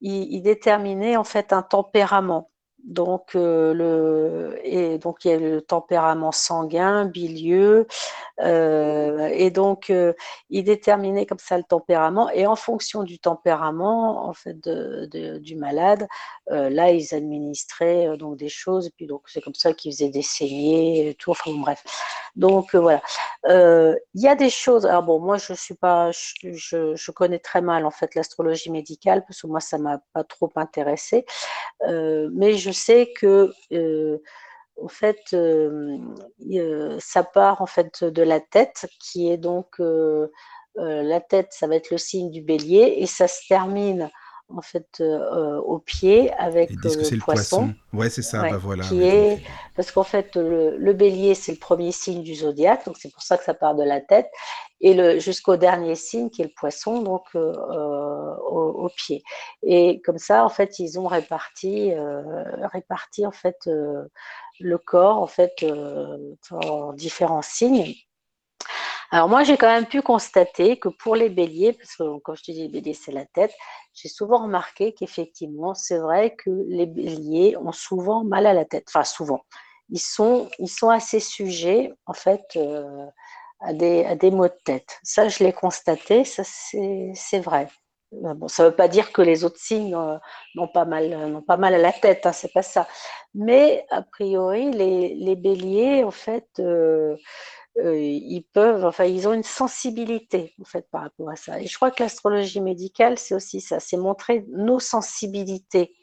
ils, déterminaient en fait un tempérament. Donc, le, et donc il y a le tempérament sanguin, bilieux, et donc il déterminait comme ça le tempérament. Et en fonction du tempérament, en fait, de, du malade, là ils administraient donc des choses. Et puis donc c'est comme ça qu'ils faisaient des saignées, tout. Enfin bref. Donc voilà. Il y a des choses. Alors bon, moi je suis pas, je, je connais très mal en fait l'astrologie médicale parce que moi ça m'a pas trop intéressé, mais je sais que euh, en fait, euh, ça part en fait de la tête, qui est donc euh, la tête, ça va être le signe du bélier, et ça se termine en fait au pied avec le, poisson. Ouais, c'est ça. bah voilà. parce qu'en fait le, bélier c'est le premier signe du zodiaque, donc c'est pour ça que ça part de la tête, et le jusqu'au dernier signe qui est le poisson, donc au, pied. Et comme ça, en fait, ils ont réparti réparti en fait le corps en fait en différents signes. Alors moi, j'ai quand même pu constater que pour les béliers, parce que quand je te dis les béliers, c'est la tête, j'ai souvent remarqué qu'effectivement, c'est vrai que les béliers ont souvent mal à la tête. Enfin, souvent. Ils sont, ils sont assez sujets, en fait, euh, à, des, à des maux de tête. Ça, je l'ai constaté, ça, c'est vrai. Euh, bon, ça ne veut pas dire que les autres signes euh, n'ont pas mal, pas mal à la tête, hein, c'est pas ça. Mais a priori, les, les béliers, en fait, ils peuvent, enfin, ils ont une sensibilité en fait par rapport à ça. Et je crois que l'astrologie médicale, c'est aussi ça, c'est montrer nos sensibilités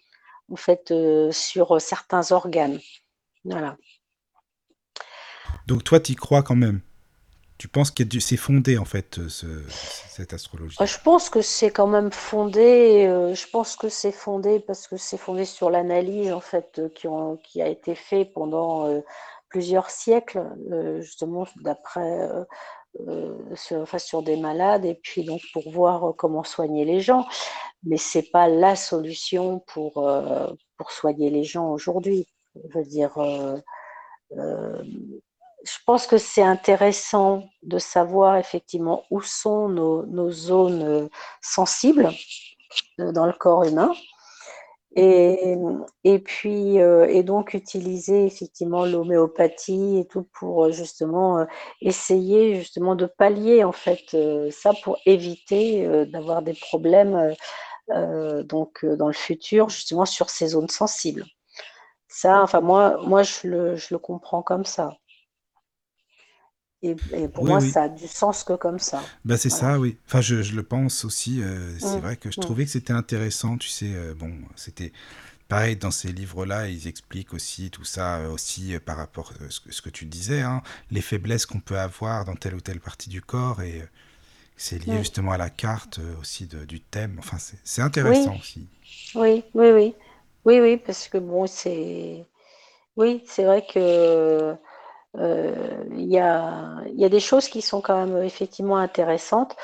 en fait euh, sur certains organes. Voilà. Donc toi, tu y crois quand même Tu penses que c'est fondé en fait cette astrologie? Je pense que c'est quand même fondé. Euh, je pense que c'est fondé parce que c'est fondé sur l'analyse en fait qui, ont, qui a été fait pendant plusieurs siècles, euh, justement d'après euh, euh, sur, sur des malades, et puis donc pour voir comment soigner les gens. Mais c'est pas la solution pour, pour soigner les gens aujourd'hui. Je veux dire, je pense que c'est intéressant de savoir effectivement où sont nos zones sensibles dans le corps humain et, et puis, euh, et donc utiliser effectivement l'homéopathie et tout pour euh, justement euh, essayer justement de pallier en fait ça pour éviter d'avoir des problèmes donc dans le futur justement sur ces zones sensibles. Ça, enfin moi, moi je le, je le comprends comme ça. Et, pour moi, ça a du sens que comme ça. Bah, c'est ça, oui. Enfin, je, je le pense aussi. Euh, c'est mm. vrai que je mm. trouvais que c'était intéressant. Tu sais, euh, bon, c'était pareil dans ces livres-là. Ils expliquent aussi tout ça, euh, aussi par rapport à ce que, ce que tu disais, hein, les faiblesses qu'on peut avoir dans telle ou telle partie du corps. Et c'est lié mm. justement à la carte aussi de, du thème. Enfin, c'est intéressant aussi. Oui, oui, oui. Oui, oui, parce que bon, c'est. Oui, c'est vrai que il y, a, y, a, des choses qui sont quand même effectivement intéressantes.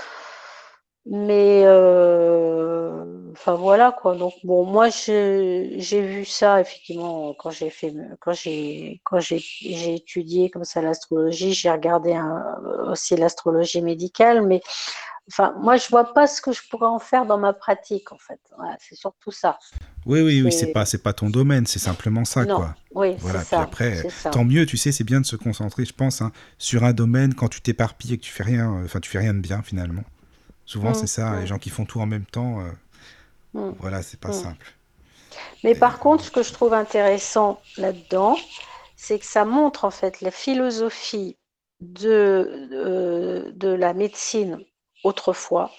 Mais euh, enfin voilà quoi. Donc bon, moi j'ai vu ça effectivement quand j'ai fait quand j'ai quand j'ai étudié comme ça l'astrologie, j'ai regardé un, aussi l'astrologie médicale, mais Enfin, moi, je vois pas ce que je pourrais en faire dans ma pratique, en fait. c'est surtout ça. Oui, oui, oui, c'est pas, c'est pas ton domaine, c'est simplement ça, non. quoi. Oui, voilà. Puis ça, après, tant mieux, tu sais, c'est bien de se concentrer, je pense, hein, sur un domaine quand tu t'éparpilles et que tu fais rien, euh, enfin, tu fais rien de bien finalement. Souvent, c'est ça, les mmh. gens qui font tout en même temps, euh, mmh. voilà, c'est pas simple. Mais par contre, ce que je trouve intéressant là-dedans, c'est que ça montre en fait la philosophie de, de, de la médecine autrefois,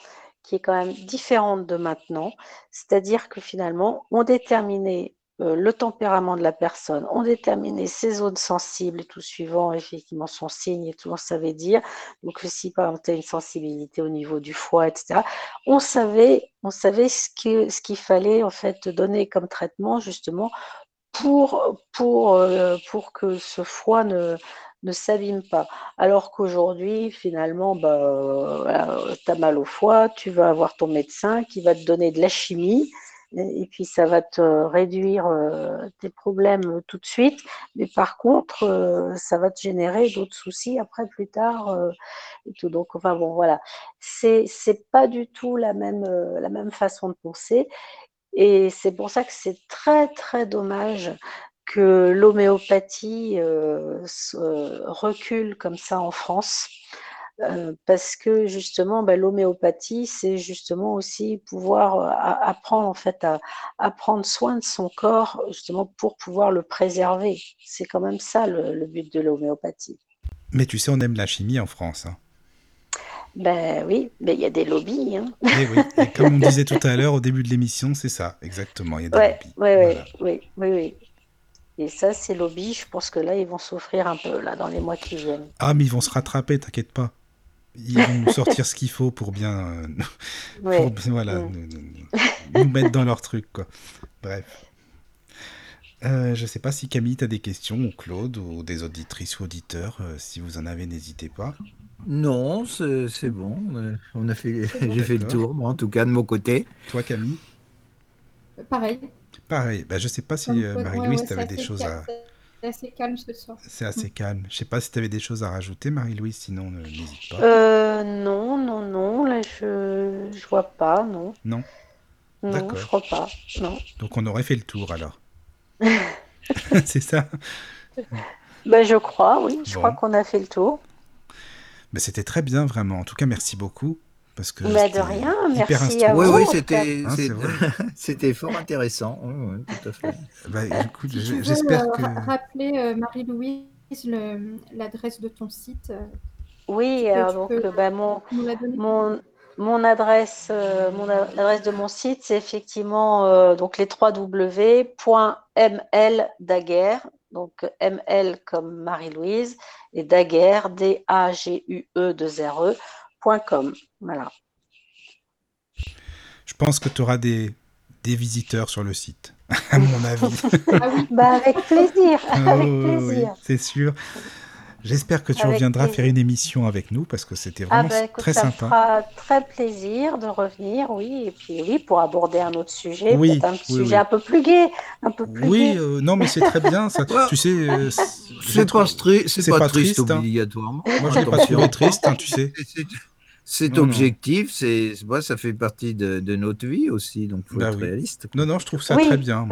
qui est quand même différente de maintenant. C'est-à-dire que finalement, on déterminait euh, le tempérament de la personne, on déterminait ses zones sensibles tout suivant effectivement son signe et tout, on savait dire. Donc si par exemple tu as une sensibilité au niveau du foie, etc., on savait, on savait ce qu'il fallait en fait donner comme traitement justement pour, pour, euh, pour que ce foie ne, ne s'abîme pas. Alors qu'aujourd'hui, finalement, bah, tu as mal au foie, tu vas avoir ton médecin qui va te donner de la chimie, et, puis ça va te réduire euh, tes problèmes tout de suite, mais par contre, euh, ça va te générer d'autres soucis après, plus tard. Euh, et tout. Donc, enfin bon, voilà. C'est, c'est pas du tout la même, la même façon de penser. Et c'est pour ça que c'est très très dommage que l'homéopathie recule comme ça en France. Euh, parce que justement, ben, l'homéopathie, c'est justement aussi pouvoir euh, apprendre en fait à, prendre soin de son corps, justement pour pouvoir le préserver. C'est quand même ça le, but de l'homéopathie. Mais tu sais, on aime la chimie en France. Hein. Ben oui, mais il y a des lobbies. Hein. Et, oui. Et comme on disait tout à l'heure au début de l'émission, c'est ça, exactement. Il y a des lobbies. oui, oui, oui. Et ça, c'est lobby. Je pense que là, ils vont souffrir un peu là dans les mois qui viennent. Ah, mais ils vont se rattraper, t'inquiète pas. Ils vont nous sortir ce qu'il faut pour bien, voilà, nous, mettre dans leur truc, quoi. Bref. Euh, je ne sais pas si Camille, tu as des questions, ou Claude, ou des auditrices ou auditeurs. Euh, si vous en avez, n'hésitez pas. Non, c'est bon. On a fait, j'ai fait le tour, moi, en tout cas, de mon côté. Toi, Camille? Pareil. Pareil. Bah, je sais pas si euh, Marie-Louise, tu avais des choses à. C'est assez calme ce soir. C'est assez calme. Je sais pas si tu avais des choses à rajouter, Marie-Louise, sinon n'hésite pas. Euh, non, non, non. Là, je je vois pas, non. Non. Non, je crois pas. Non. Donc on aurait fait le tour alors. c'est ça. Ben, je crois, oui. Je crois qu'on a fait le tour. Mais c'était très bien, vraiment. En tout cas, merci beaucoup. Parce que bah de rien, merci à vous. Oui, oui, c'était, hein, c'était fort intéressant. tout à fait. Bah, écoute, j'espère que. Rappeler, euh, Marie-Louise, l'adresse de ton site. Euh, oui, alors donc, bah, mon, mon, mon, adresse, euh, mon adresse de mon site, c'est effectivement donc les 3 w.mldaguerre, donc ml comme Marie-Louise, et daguerre, D-A-G-U-E 2 R E, voilà. Je pense que tu auras des, des visiteurs sur le site, à mon avis. Ah bah avec plaisir, avec plaisir. c'est sûr. J'espère que tu reviendras faire une émission avec nous parce que c'était ah vraiment bah, très sympa. Ça fera très plaisir de revenir, oui, et puis oui, pour aborder un autre sujet, oui, un sujet un peu plus gai, un peu plus Oui, euh, non, mais c'est très bien. Ça, tu sais, euh, c'est pas, c'est pas, triste, hein. obligatoirement. Moi, je l'ai pas trouvé triste, hein, tu sais. C'est objectif, c'est ça fait partie de, notre vie aussi, donc faut bah être réaliste. Non, non, je trouve ça très bien.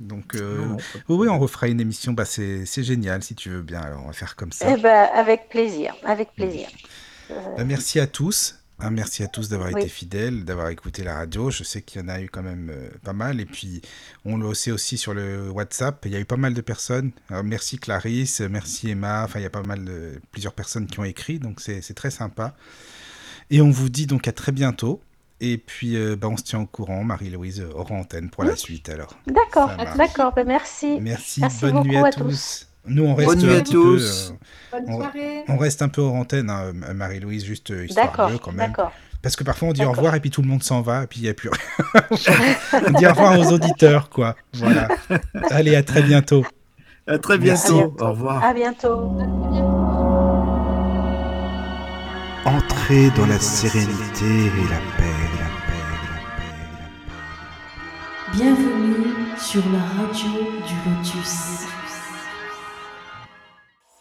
Donc, euh, oui, on refera une émission. Bah, c'est génial si tu veux bien. Alors, on va faire comme ça. Eh ben, avec plaisir, avec plaisir. Bah, merci à tous. Hein, merci à tous d'avoir été fidèles, d'avoir écouté la radio. Je sais qu'il y en a eu quand même euh, pas mal. Et puis, on le sait aussi sur le WhatsApp. Il y a eu pas mal de personnes. merci Clarisse, merci Emma. Enfin, il y a pas mal de plusieurs personnes qui ont écrit. Donc, c'est très sympa. Et on vous dit donc à très bientôt. Et puis, euh, bah, on se tient au courant. Marie-Louise aura antenne pour la suite alors. D'accord, d'accord. Bah, merci. merci. bonne nuit à, tous. Nous, on reste un tous. Peu, euh, Bonne soirée. On, reste un peu hors antenne, hein, Marie-Louise, juste euh, histoire de quand même. Parce que parfois on dit au revoir et puis tout le monde s'en va et puis il n'y a plus rien. on dit au revoir aux auditeurs, quoi. Voilà. Allez, à très bientôt. À très bientôt. Au revoir. À bientôt. Entrez dans la sérénité et la paix, la paix, la paix, la paix. Bienvenue sur la radio du Lotus.